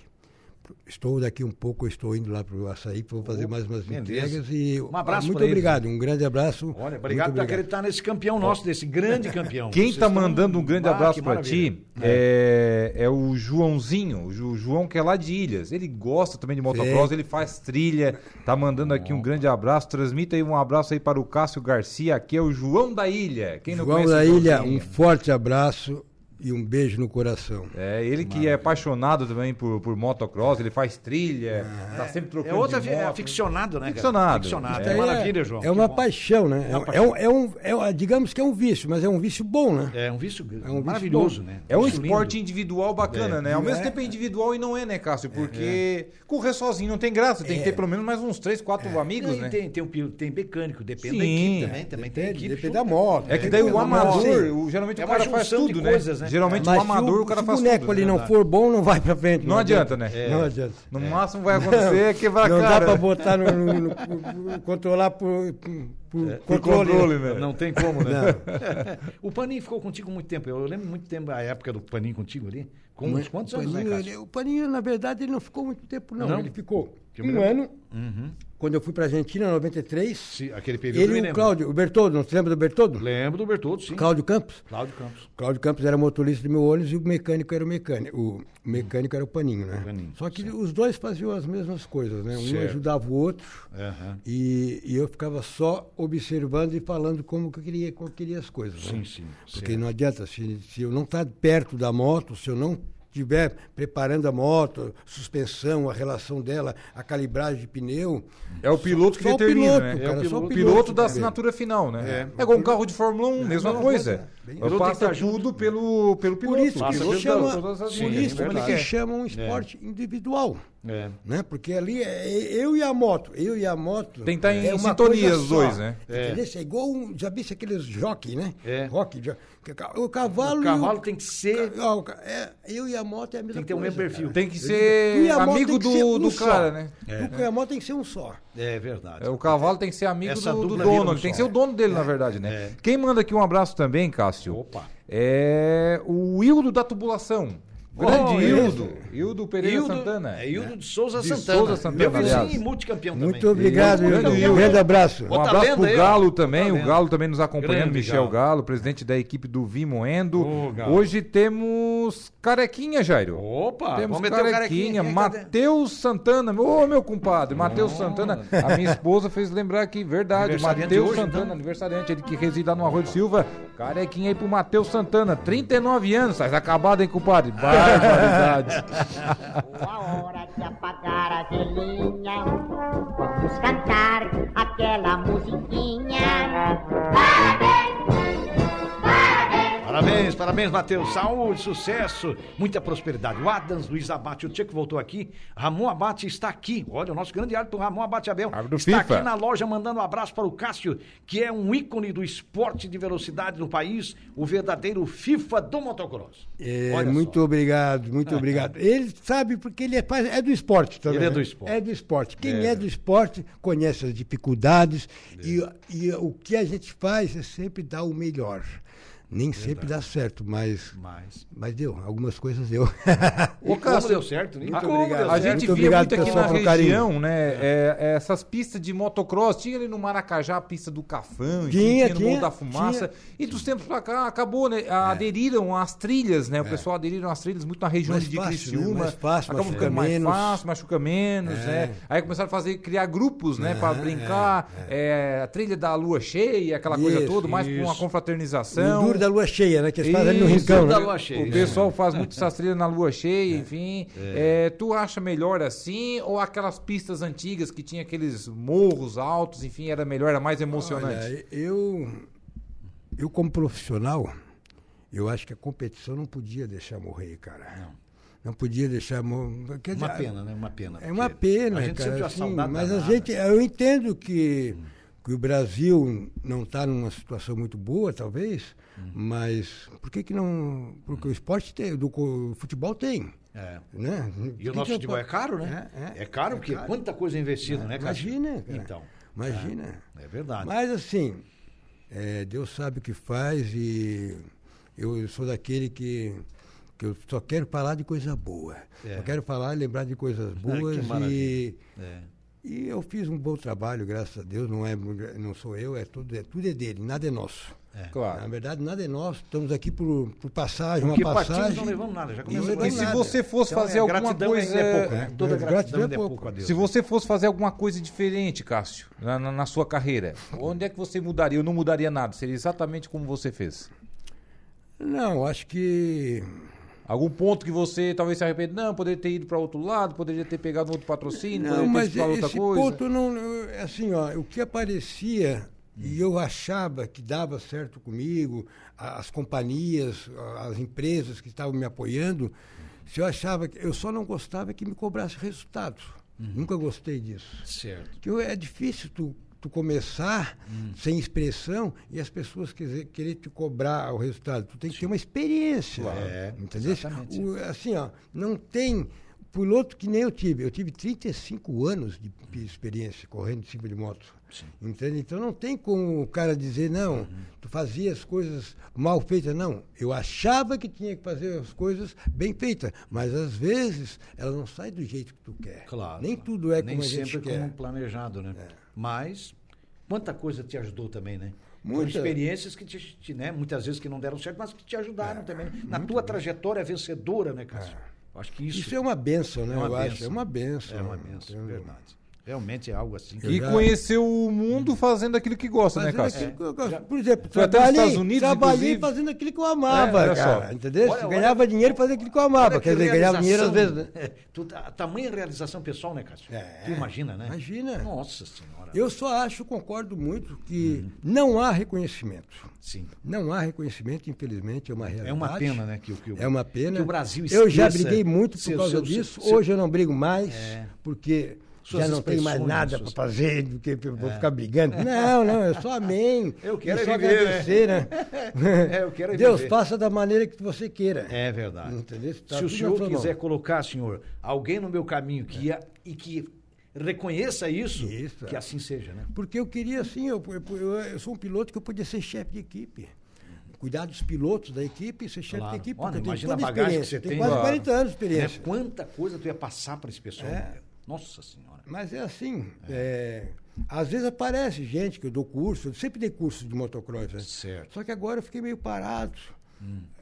Estou daqui um pouco, estou indo lá para o açaí, vou fazer mais umas beleza. entregas. E Um abraço muito eles. obrigado, um grande abraço. Olha, obrigado por acreditar nesse campeão nosso, desse grande campeão. Quem está mandando um grande Ah, abraço para ti é, é o Joãozinho, o João que é lá de Ilhas. Ele gosta também de motocross, ele faz trilha. Tá mandando aqui um grande abraço. Transmita aí um abraço aí para o Cássio Garcia, que é o João da Ilha. Quem não João conhece da o Ilha, um forte abraço e um beijo no coração. É, ele que é apaixonado também por, por motocross, ele faz trilha, tá sempre É trocando outro de afi- moto. aficionado, né? cara? Ficcionado. Ficcionado. É. É, maravilha, João. É uma paixão, né? É, uma é um, é um- é um- digamos que é um vício, mas é um vício bom, né? É um vício um vício maravilhoso, bom. né? É um esporte lindo. individual bacana, É. né? Ao mesmo É. tempo é individual e não é, né, Cássio? Porque correr sozinho não tem graça, tem que ter pelo menos mais uns três, quatro amigos, né? tem, tem, um tem mecânico, depende da Sim. equipe também. Também tem Depende, equipe. depende da moto. É que daí o da amador, geralmente É o cara faz tudo, né? coisas, né? Geralmente Mas o amador, se o cara se faz boneco tudo. ali né? não for bom, não vai pra frente. Não adianta, né? Não adianta. No máximo vai acontecer é quebrar a Não dá cara. pra botar no, no- no- controlar por, por, Por controle. controle, né? né? Não tem como, né? (laughs) o Paninho ficou contigo muito tempo. Eu lembro muito tempo a época do Paninho contigo ali. Com uns quantos o anos, né, Paninho, Cássio? ele- o Paninho, na verdade, ele não ficou muito tempo, não. Não? Ele ficou. Um lembro. ano, Uhum. quando eu fui para Argentina, em 93. Sim, aquele período eu Ele me e o. Cláudio, o Bertoldo, não se lembra do Bertoldo? Lembro do Bertoldo, sim. Cláudio Campos. Cláudio Campos. Cláudio Campos era motorista do meu ônibus e o mecânico era o mecânico. O mecânico era o Paninho, né? Paninho, Só que os dois faziam as mesmas coisas, né? Um Certo. ajudava o outro Aham. e, e eu ficava só observando e falando como que eu queria, como eu queria as coisas. né? Sim, sim. Porque certo. não adianta, se, se eu não estar perto da moto, se eu não estiver preparando a moto, suspensão, a relação dela, a calibragem de pneu. É o piloto que só o determina, piloto, né? cara, É o só piloto, o piloto piloto, da assinatura final, né? É. É, igual um carro de Fórmula 1, mesma mesma coisa. Coisa, bem- Eu passa tudo pelo, pelo piloto. Por isso que se chama, por isso é que chama um esporte individual. É. Né? Porque ali é eu e a moto, eu e a moto. Tem que estar em é sintonia coisa os dois, né? É. É igual já visse aqueles jockey, né? É. Rock, o cavalo. O cavalo tem que ser. o é, eu e a moto é a mesma Tem que ter o mesmo coisa, perfil. cara. Tem que ser amigo que ser do, um do cara, né? E a moto tem que ser um só. É verdade. É, O cavalo tem que ser amigo Essa do, do dono, tem que ser o dono dele, na verdade, né? É. Quem manda aqui um abraço também, Cássio, Opa. é o Hildo da Tubulação. Grande Oh, Hildo. Hildo Pereira Hildo- Santana. É Hildo de Souza De Santana. Souza Santana, Meu vizinho aliás. e multicampeão também. Muito obrigado, Grande Hildo. Hildo. Um grande abraço. Um abraço pro. Galo também, o. Galo também nos acompanhando, Grande Michel Galo. Galo. presidente da equipe do Vimoendo. Galo. Hoje temos Carequinha, Jairo. Opa, Temos vamos carequinha, carequinha. Matheus Santana. Ô, meu compadre, Matheus Santana. A minha esposa fez lembrar aqui, verdade. Matheus Santana, então? aniversariante, ele que reside lá no Arroio de Silva. Carequinha aí pro Matheus Santana, 39 anos. Faz acabado, hein, compadre? Barbaridade. Hora de apagar a velhinha. Vamos cantar aquela musiquinha. Parabéns, parabéns, Matheus. Saúde, sucesso, muita prosperidade. O Adams, Luiz Abate, o Tcheco voltou aqui. Ramon Abate está aqui. Olha, o nosso grande árbitro Ramon Abate Abel. Árbitro está FIFA. aqui na loja mandando um abraço para o Cássio, que é um ícone do esporte de velocidade no país, o verdadeiro FIFA do motocross. É, Olha muito só. obrigado, muito (laughs) obrigado. Ele sabe porque ele é, faz- é do esporte também. Ele é né? do esporte. É do esporte. Quem é, do esporte conhece as dificuldades e, e o que a gente faz é sempre dar o melhor. Nem sempre dá certo, mas, Mas. mas deu. Algumas coisas deu. (laughs) O Cássio, deu certo, né? muito Como obrigado. A gente Muito via muito aqui na pelo carinho. região, né? é, é, essas pistas de motocross. Tinha ali no Maracajá a pista do Cafã, Tinha, tinha no Morro tinha, da Fumaça. E dos tempos pra cá acabou, né? Aderiram às trilhas, né? O pessoal aderiram às trilhas muito na região Mais de fácil, né? Criciúma. Mais fácil, acabou machuca ficando mais menos. fácil, machuca menos, né? Aí começaram a fazer, criar grupos, né? Pra É, brincar. é, a trilha da lua cheia, aquela coisa Isso, toda, mais pra uma confraternização. Da lua cheia, né? Que eles fazem ali no Isso, rincão. da Né? lua cheia. O pessoal faz muito essas trilhas na lua cheia, enfim. É, tu acha melhor assim? Ou aquelas pistas antigas que tinha aqueles morros altos, enfim, era melhor, era mais emocionante? Olha, eu, eu como profissional, eu acho que a competição não podia deixar morrer, cara. Não. Não podia deixar morrer. Quer Uma dizer, pena, né? Uma pena. É uma pena, A gente cara. sempre uma assim, mas a gente, eu entendo que, que o Brasil não está numa situação muito boa, talvez, Hum. mas por que que não? Porque o esporte tem, do, o futebol tem. É. Né? E que o nosso que não futebol é caro, né? É, É, é. caro É porque caro. quanta coisa é investida, né, cara? Imagina, cara. Então. Imagina. É verdade. Mas assim, é, Deus sabe o que faz e eu sou daquele que, que eu só quero falar de coisa boa. É. Só quero falar e lembrar de coisas (laughs) boas e. É. e eu fiz um bom trabalho, graças a Deus. Não, é, não sou eu, é tudo, é tudo é dele, nada é nosso. Na Claro. verdade, nada é nosso. Estamos aqui por, por passagem, Porque uma partimos passagem. não levamos nada, já E começou E se nada. você fosse Então, fazer é, alguma gratidão coisa. é pouco, né? é, Toda gratidão gratidão é é pouco. pouco a Deus. Se você fosse fazer alguma coisa diferente, Cássio, na, na- na sua carreira, onde é que você mudaria? Eu não mudaria nada, seria exatamente como você fez. Não, acho que Algum ponto que você talvez se arrependa, não, poderia ter ido para outro lado, poderia ter pegado outro patrocínio, Não, poderia ter mas explorado outra esse coisa. ponto não, assim, ó, o que aparecia e eu achava que dava certo comigo, as companhias, as empresas que estavam me apoiando, se eu achava que eu só não gostava que me cobrasse resultado. Nunca gostei disso. Certo. Que é difícil tu, tu começar sem expressão e as pessoas querer, querer te cobrar o resultado. Tu tem que ter uma experiência. É, entendeu? exatamente. O- assim, ó, não tem. piloto que nem eu tive. Eu tive 35 anos de de experiência correndo em cima de moto. Entende? Então não tem como o cara dizer, não, tu fazia as coisas mal feitas. Não, eu achava que tinha que fazer as coisas bem feitas, mas às vezes ela não sai do jeito que tu quer. Claro. Nem tudo é Nem como a gente sempre quer. como planejado, né? Mas quanta coisa te ajudou também, né? Muita. experiências que te, te, né, muitas vezes que não deram certo, mas que te É, ajudaram também. Na tua trajetória vencedora, né, Cássio? Eu Acho que isso, Isso, é uma benção, né? É uma eu acho. bênção. É uma benção. é uma benção, verdade. Realmente é algo assim. Eu E já- conheceu o mundo fazendo aquilo que gosta, né, Fazendo Cássio? aquilo que eu gosto. Por exemplo, Foi até nos trabalhei, Estados Unidos, trabalhei inclusive. fazendo aquilo que eu amava, É, olha cara. só. Entendeu? Olha, olha- ganhava dinheiro e fazia aquilo que eu amava. Olha Quer que dizer, ganhava dinheiro às vezes. Né? é, tu, a tamanha realização pessoal, né, Cássio? É. Tu imagina, né? Imagina. Nossa Senhora. Eu só acho, concordo muito, que não há reconhecimento. Sim. Não há reconhecimento, infelizmente, é uma realidade. É uma pena, né? Que, o- que, o- É uma pena. Que o Brasil Eu já esqueça briguei muito por seu- causa seu- disso. seu- Hoje eu não brigo mais, É. porque já não tenho mais nada para fazer (laughs) do que eu vou ficar brigando. (laughs) Não, não, eu só amém. Eu quero é só viver, agradecer, né? (laughs) É, eu quero é Deus viver. faça da maneira que você queira. É verdade. Entendeu? Tá Se o senhor quiser mão. colocar, senhor, alguém no meu caminho que ia, e que reconheça isso, Isso, que é. assim seja, né? Porque eu queria, assim, eu, eu, eu- sou um piloto que eu podia ser chefe de equipe. Cuidar dos pilotos da equipe e ser chefe Claro. de equipe. Olha, imagina a bagagem que você Tenho tem. quase Claro. 40 anos de Né? experiência. Quanta coisa tu ia passar para esse pessoal. É. Nossa Senhora. Mas é assim, é, às vezes aparece gente que eu dou curso, eu sempre dei curso de motocross. né? Certo. Só que agora eu fiquei meio parado.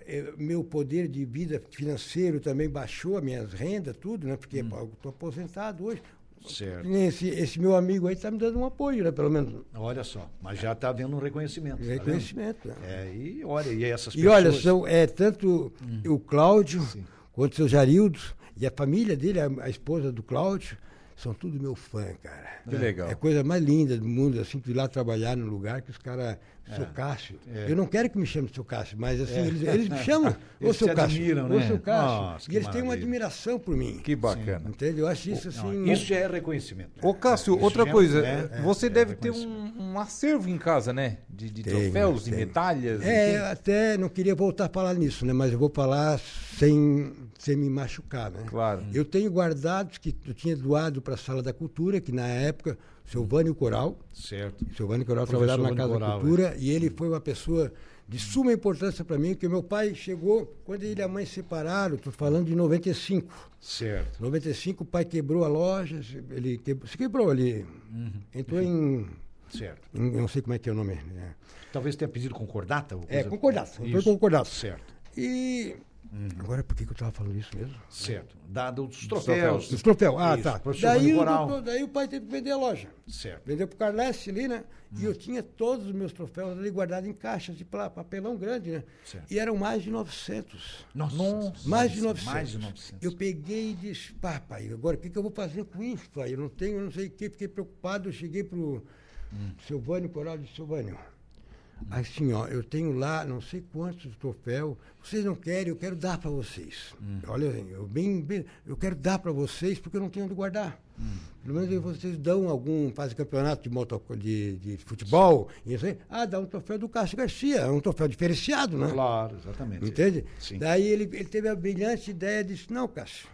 É, meu poder de vida financeiro também baixou, as minhas rendas, tudo, né? Porque eu estou aposentado hoje. Certo. Esse, esse meu amigo aí está me dando um apoio, né? Pelo menos. Olha só, mas já está havendo um reconhecimento. tá? Reconhecimento. né? É, e olha, e essas E pessoas. olha, são, é, tanto Hum. o Cláudio quanto o seu Jarildo e a família dele, a, a esposa do Cláudio, são tudo meu fã, cara. Que legal. É a coisa mais linda do mundo, assim, tu ir lá trabalhar num lugar que os caras. Seu Cássio. É. Eu não quero que me chame seu Cássio, mas assim, eles, eles me chamam. (laughs) Eles seu Cássio. admiram, né? seu Cássio. Nossa, e eles têm uma admiração por mim. Que bacana. Entende? Eu acho isso Não, assim. isso já é reconhecimento. Ô, Cássio, Isso outra é- coisa. é, você é deve ter um, um acervo em casa, né? De, de Tenho, troféus, de tenho. medalhas. É, eu até não queria voltar a falar nisso, né? Mas eu vou falar sem, sem me machucar, né? Claro. Eu tenho guardados que eu tinha doado para a Sala da Cultura, que na época, o seu Vânio Coral, Certo. o seu Vânio Coral trabalhava na Casa Coral, da Cultura, e ele foi uma pessoa de suma importância para mim, porque meu pai chegou, quando ele e a mãe se separaram, estou falando de 95. Certo. 95 o pai quebrou a loja, ele quebrou, se quebrou, ele Uhum. entrou em, Certo. em- não sei como é que é o nome, né? Talvez tenha pedido concordata? ou É, concordata, Isso. concordata. Certo. E. Agora, por que, que eu estava falando isso mesmo? Certo. Dado os troféus. troféus. Os troféus. Ah, Isso, tá. professor Daí o, Coral. doutor- daí o pai teve que vender a loja. Certo. Vendeu pro Carlesse ali, né? E eu tinha todos os meus troféus ali guardados em caixas de papelão grande, né? Certo. E eram mais de 900. Nossa. Mais de 900. Mais de 900. Eu peguei e disse, pá, pai, agora o que, que eu vou fazer com isso, pai? Eu não tenho, eu não sei o que, fiquei preocupado. Eu cheguei pro seu Vânio Coral e disse, seu Vânio, assim, ó, eu tenho lá não sei quantos troféus, vocês não querem, eu quero dar para vocês. Olha, eu, bem, bem- eu quero dar para vocês porque eu não tenho onde guardar. Pelo menos vocês dão algum, fazem campeonato de, moto, de, de futebol, e assim, ah, dá um troféu do Cássio Garcia, é um troféu diferenciado, né? Claro, exatamente. Entende? Sim. Daí ele, ele teve a brilhante ideia, disse, não, Cássio,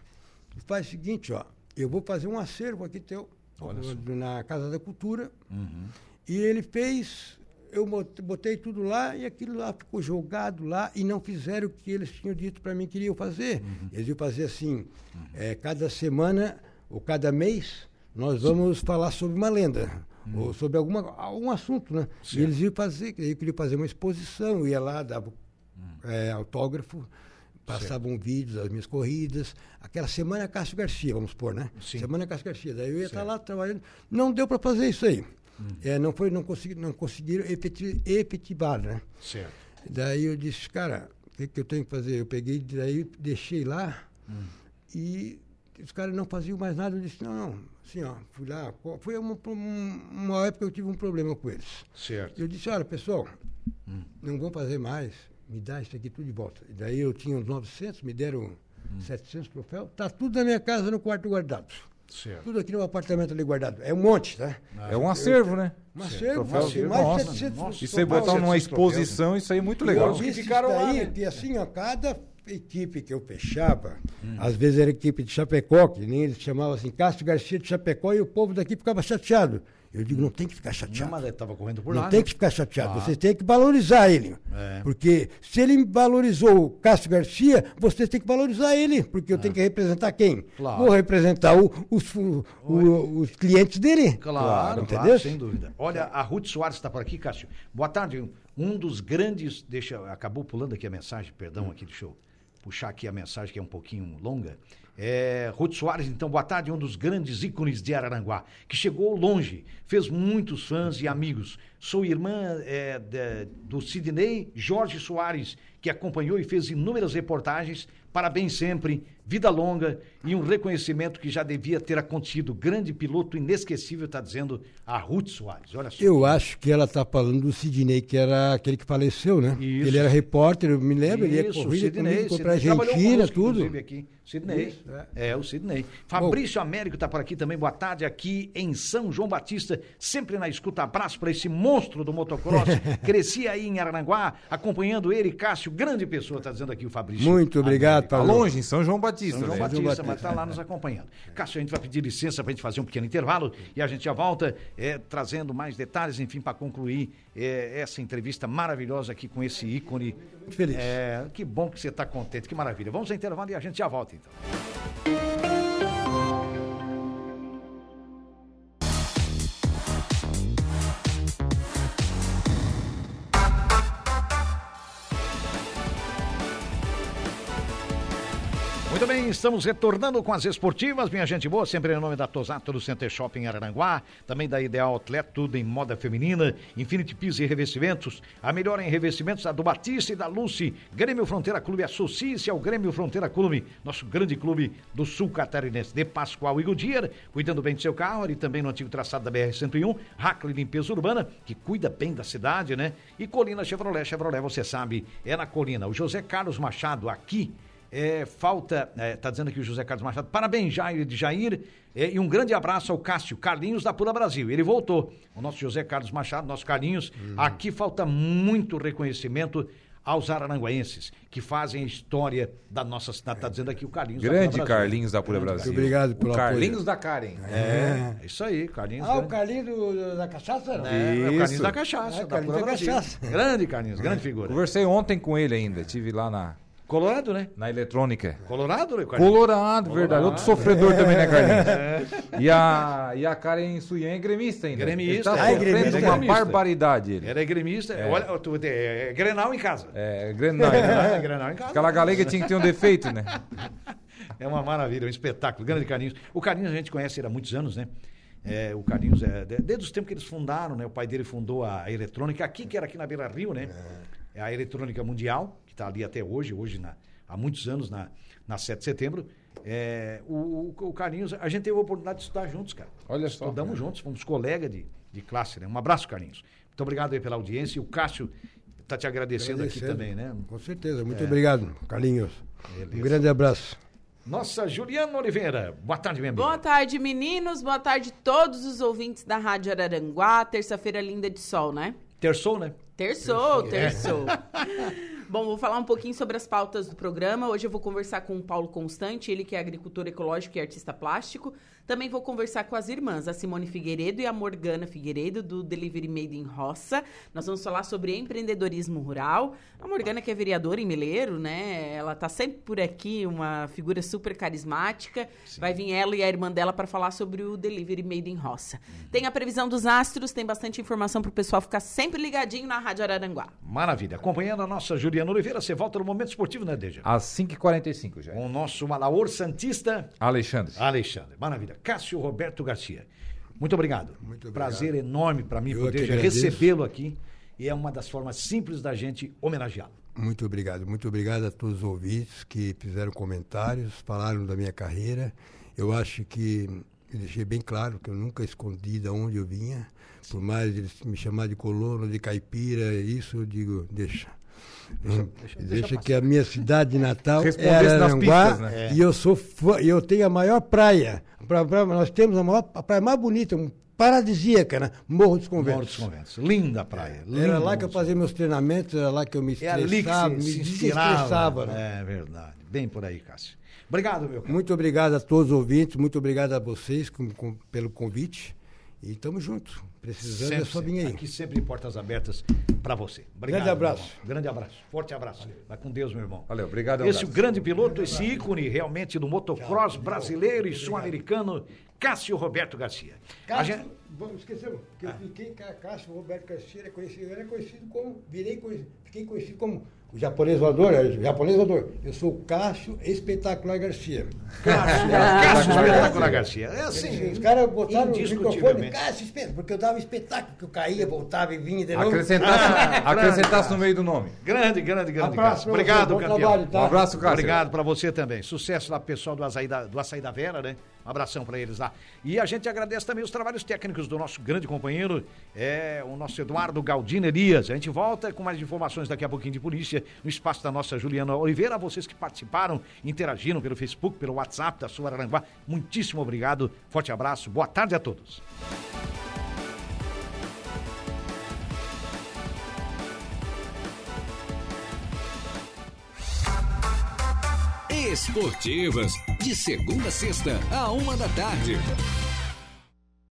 faz o seguinte, ó, eu vou fazer um acervo aqui teu, Olha só. na Casa da Cultura, Uhum. e ele fez, eu bot- botei tudo lá, e aquilo lá ficou jogado lá, e não fizeram o que eles tinham dito para mim que iriam fazer. Uhum. Eles iam fazer assim, eh, cada semana, ou cada mês, nós vamos falar sobre uma lenda. Uhum. Ou sobre alguma, algum assunto, né? E eles iam fazer, eu queria fazer uma exposição, ia lá, dava Uhum. é, autógrafo, passavam vídeos das minhas corridas. Aquela semana Cássio Garcia, vamos supor, né? Sim. Semana Cássio Garcia. Daí eu ia estar lá trabalhando. Não deu para fazer isso aí. Hum. É, não, foi, não, consegui, não conseguiram efeti- efetivar, né? Certo. Daí eu disse, cara, o que, que eu tenho que fazer? Eu peguei, daí deixei lá Hum. e os caras não faziam mais nada. Eu disse, não, não, assim, ó, fui lá. Foi uma, um- uma época que eu tive um problema com eles. Certo. Eu disse, olha, pessoal, Hum. não vão fazer mais, me dá isso aqui tudo de volta. E daí eu tinha uns 900, me deram Hum. 700 troféus. Tá tudo na minha casa, no quarto guardado. Certo. Tudo aqui no apartamento ali guardado. É um monte, tá? É um acervo, né? Um acervo, Troféu, assim, mais de nossa, 700 nossa. E você botar numa 700 troféus, exposição, isso aí é muito E legal. eu Os que ficaram lá, daí, né? assim, ó, cada equipe que eu fechava, às vezes era equipe de Chapecó, que nem eles chamavam assim, Castro Garcia de Chapecó, e o povo daqui ficava chateado. Eu digo, não tem que ficar Não, chateado. mas ele tava correndo por Não lá. tem né? que ficar chateado, Claro. você tem que valorizar ele. É. Porque se ele valorizou o Cássio Garcia, você tem que valorizar ele, porque eu tenho que representar quem? É. Claro. Vou representar o- os, o- o- os clientes dele. Claro, claro, entendeu? sem dúvida. Olha, a Ruth Soares está por aqui, Cássio. Boa tarde. Um dos grandes. Deixa, acabou pulando aqui a mensagem, perdão aqui, deixa eu puxar aqui a mensagem que é um pouquinho longa. É, Ruth Soares, então, boa tarde, um dos grandes ícones de Araranguá, que chegou longe, fez muitos fãs e amigos. Sou irmã é, de- do Sidney Jorge Soares, que acompanhou e fez inúmeras reportagens. Parabéns sempre, vida longa e um reconhecimento que já devia ter acontecido. Grande piloto inesquecível, está dizendo a Ruth Soares. Olha só. Eu acho que ela está falando do Sidney, que era aquele que faleceu, né? Isso. Ele era repórter, eu me lembro, ele ia Isso, corrida Sidney, comigo, Sidney. Argentina, conosco, tudo. aqui. Sidney. Isso, é. o Sidney. Fabrício Américo está por aqui também. Boa tarde, aqui em São João Batista. Sempre na escuta. Abraço para esse monstro do motocross. (laughs) Cresci aí em Arananguá, acompanhando ele, Cássio. Grande pessoa, está dizendo aqui o Fabrício. Muito obrigado, Tá Paulo. longe, em São João Batista. São João né? Batista, Batista. mas está lá nos acompanhando. Cássio, a gente vai pedir licença para a gente fazer um pequeno intervalo e a gente já volta é, trazendo mais detalhes, enfim, para concluir é, essa entrevista maravilhosa aqui com esse ícone. Muito feliz. É, que bom que você está contente, que maravilha. Vamos ao intervalo e a gente já volta então. Muito bem, estamos retornando com as esportivas, minha gente boa, sempre em nome da Tosato do Center Shopping Aranguá, também da Ideal Outlet, tudo em moda feminina, Infinity Piso e Revestimentos, a melhor em revestimentos, a do Batista e da Lucy, Grêmio Fronteira Clube, associe-se ao Grêmio Fronteira Clube, nosso grande clube do sul catarinense, de Pascoal e Goodyear, cuidando bem do seu carro, e também no antigo traçado da BR-101, Hackley Limpeza Urbana, que cuida bem da cidade, né? E Colina Chevrolet, Chevrolet, você sabe, é na Colina. O José Carlos Machado aqui, é, falta, está dizendo aqui o José Carlos Machado, parabéns Jair de Jair é, e um grande abraço ao Cássio Carlinhos da Pura Brasil. Ele voltou, o nosso José Carlos Machado, nosso Carlinhos. Aqui falta muito reconhecimento aos aranguenses que fazem a história da nossa cidade. Está dizendo aqui o Carlinhos. da Pura Grande Brasil. Carlinhos da Pura Brasil. Muito obrigado pelo o Carlinhos apoio. da Karen. É, isso aí, Carlinhos. Ah, o grande. Carlinhos do- da cachaça? Não? É, é o Carlinhos Isso. da Cachaça. É, da Carlinhos da Brasil. Cachaça. Grande Carlinhos, grande figura. Conversei ontem com ele ainda. Tive lá na, Colorado, né? na eletrônica. Colorado, né, Carlinhos? Colorado, verdade. Outro sofredor também, né, Carlinhos? E a, e a Karen Suyan é gremista ainda. Gremista, Ele tá é. sofrendo gremista, uma gremista. barbaridade ele. Era gremista. Olha, tu- é, é Grenal em casa. É, Grenal, (laughs) É? Grenal em casa. Aquela galega tinha que ter um defeito, né? (laughs) É uma maravilha, um espetáculo. Grande Carlinhos. O Carlinhos a gente conhece ele há muitos anos, né? É, o Carlinhos, é, de- desde os tempos que eles fundaram, né? O pai dele fundou a eletrônica aqui, que era aqui na Beira Rio, né? É a eletrônica mundial, está ali até hoje, hoje na, há muitos anos, na, na 7 de setembro. É, o, o, o Carlinhos, a gente teve a oportunidade de estudar juntos, cara. Olha só. Estudamos juntos, fomos colegas de, de classe, né? Um abraço, Carlinhos. Muito obrigado aí pela audiência. E o Cássio está te agradecendo, aqui Agradecendo. também, né? Com certeza. Muito obrigado, Carlinhos. Beleza. Um grande abraço. Nossa, Juliana Oliveira. Boa tarde, minha amiga. Boa tarde, meninos. Boa tarde todos os ouvintes da Rádio Araranguá. Terça-feira linda de sol, né? Terçou, né? Terçou, terçou. (laughs) Bom, vou falar um pouquinho sobre as pautas do programa. Hoje eu vou conversar com o Paulo Constante, ele que é agricultor ecológico e artista plástico. Também vou conversar com as irmãs, a Simone Figueiredo e a Morgana Figueiredo, do Delivery Made in Roça. Nós vamos falar sobre empreendedorismo rural. A Morgana, que é vereadora em Meleiro, né? Ela tá sempre por aqui, uma figura super carismática. Vai vir ela e a irmã dela para falar sobre o Delivery Made in Roça. Tem a previsão dos astros, tem bastante informação para o pessoal ficar sempre ligadinho na Rádio Araranguá. Maravilha. Acompanhando a nossa Juliana Oliveira, você volta no Momento Esportivo, né, Deja? Às 5h45 já. Com o nosso Malaor Santista, Alexandre. Alexandre. Maravilha. Cássio Roberto Garcia. Muito obrigado. Muito obrigado. Prazer enorme para mim Eu poder recebê-lo aqui. E é uma das formas simples da gente homenageá-lo. Muito obrigado. Muito obrigado a todos os ouvintes que fizeram comentários, falaram da minha carreira. Eu acho que eu deixei bem claro que eu nunca escondi de onde eu vinha. Por mais eles me chamar de colono, de caipira, isso eu digo, deixa. Deixa, que a minha cidade de Natal é Araranguá pistas, né? e eu sou fã- e eu tenho a maior praia. Pra- pra- nós temos a, maior, a praia mais bonita, um paradisíaca, né? Morro dos Morro dos Conventos. Conventos. Linda praia. Era linda lá que eu fazia meus treinamentos, era lá que eu me É ali que estressava, se, me desestressava. né? É verdade. Bem por aí, Cássio. Obrigado, meu caro. Muito obrigado a todos os ouvintes, muito obrigado a vocês com- com- pelo convite. E estamos juntos. Precisando é só vir aí. Aqui sempre portas abertas para você. Obrigado, Grande abraço. Grande abraço. Forte abraço. Vai com Deus, meu irmão. Valeu, obrigado. Esse abraço. grande piloto, esse ícone realmente do motocross brasileiro e sul-americano, Cássio Roberto Garcia. Cássio, gente- vamos esquecer, que eu fiquei com a Cássio Roberto Garcia, era conhecido, era conhecido como, virei conhecido, fiquei conhecido como o japonês voador, é, o japonês voador. Eu sou o Cássio Espetacular Garcia. Cássio, (laughs) Cássio Espetacular Garcia. É assim. Os caras botaram no microfone. Cássio Espetacular, porque eu dava espetáculo, que eu caía, voltava e vinha de novo. Acrescentasse, Ah, acrescentasse no meio do nome. Grande, grande, grande. Abraço Cássio. Obrigado, campeão. trabalho, tá? Um abraço, Cássio. Obrigado para você também. Sucesso lá, pessoal do Açaí da, do Açaí da Vera, né? Um abração para eles lá. E a gente agradece também os trabalhos técnicos do nosso grande companheiro, é o nosso Eduardo Galdino Elias. A gente volta com mais informações daqui a pouquinho de polícia no espaço da nossa Juliana Oliveira. A vocês que participaram, interagiram pelo Facebook, pelo WhatsApp da sua Aranguá. Muitíssimo obrigado. Forte abraço. Boa tarde a todos. Esportivas, de segunda a sexta, a uma da tarde.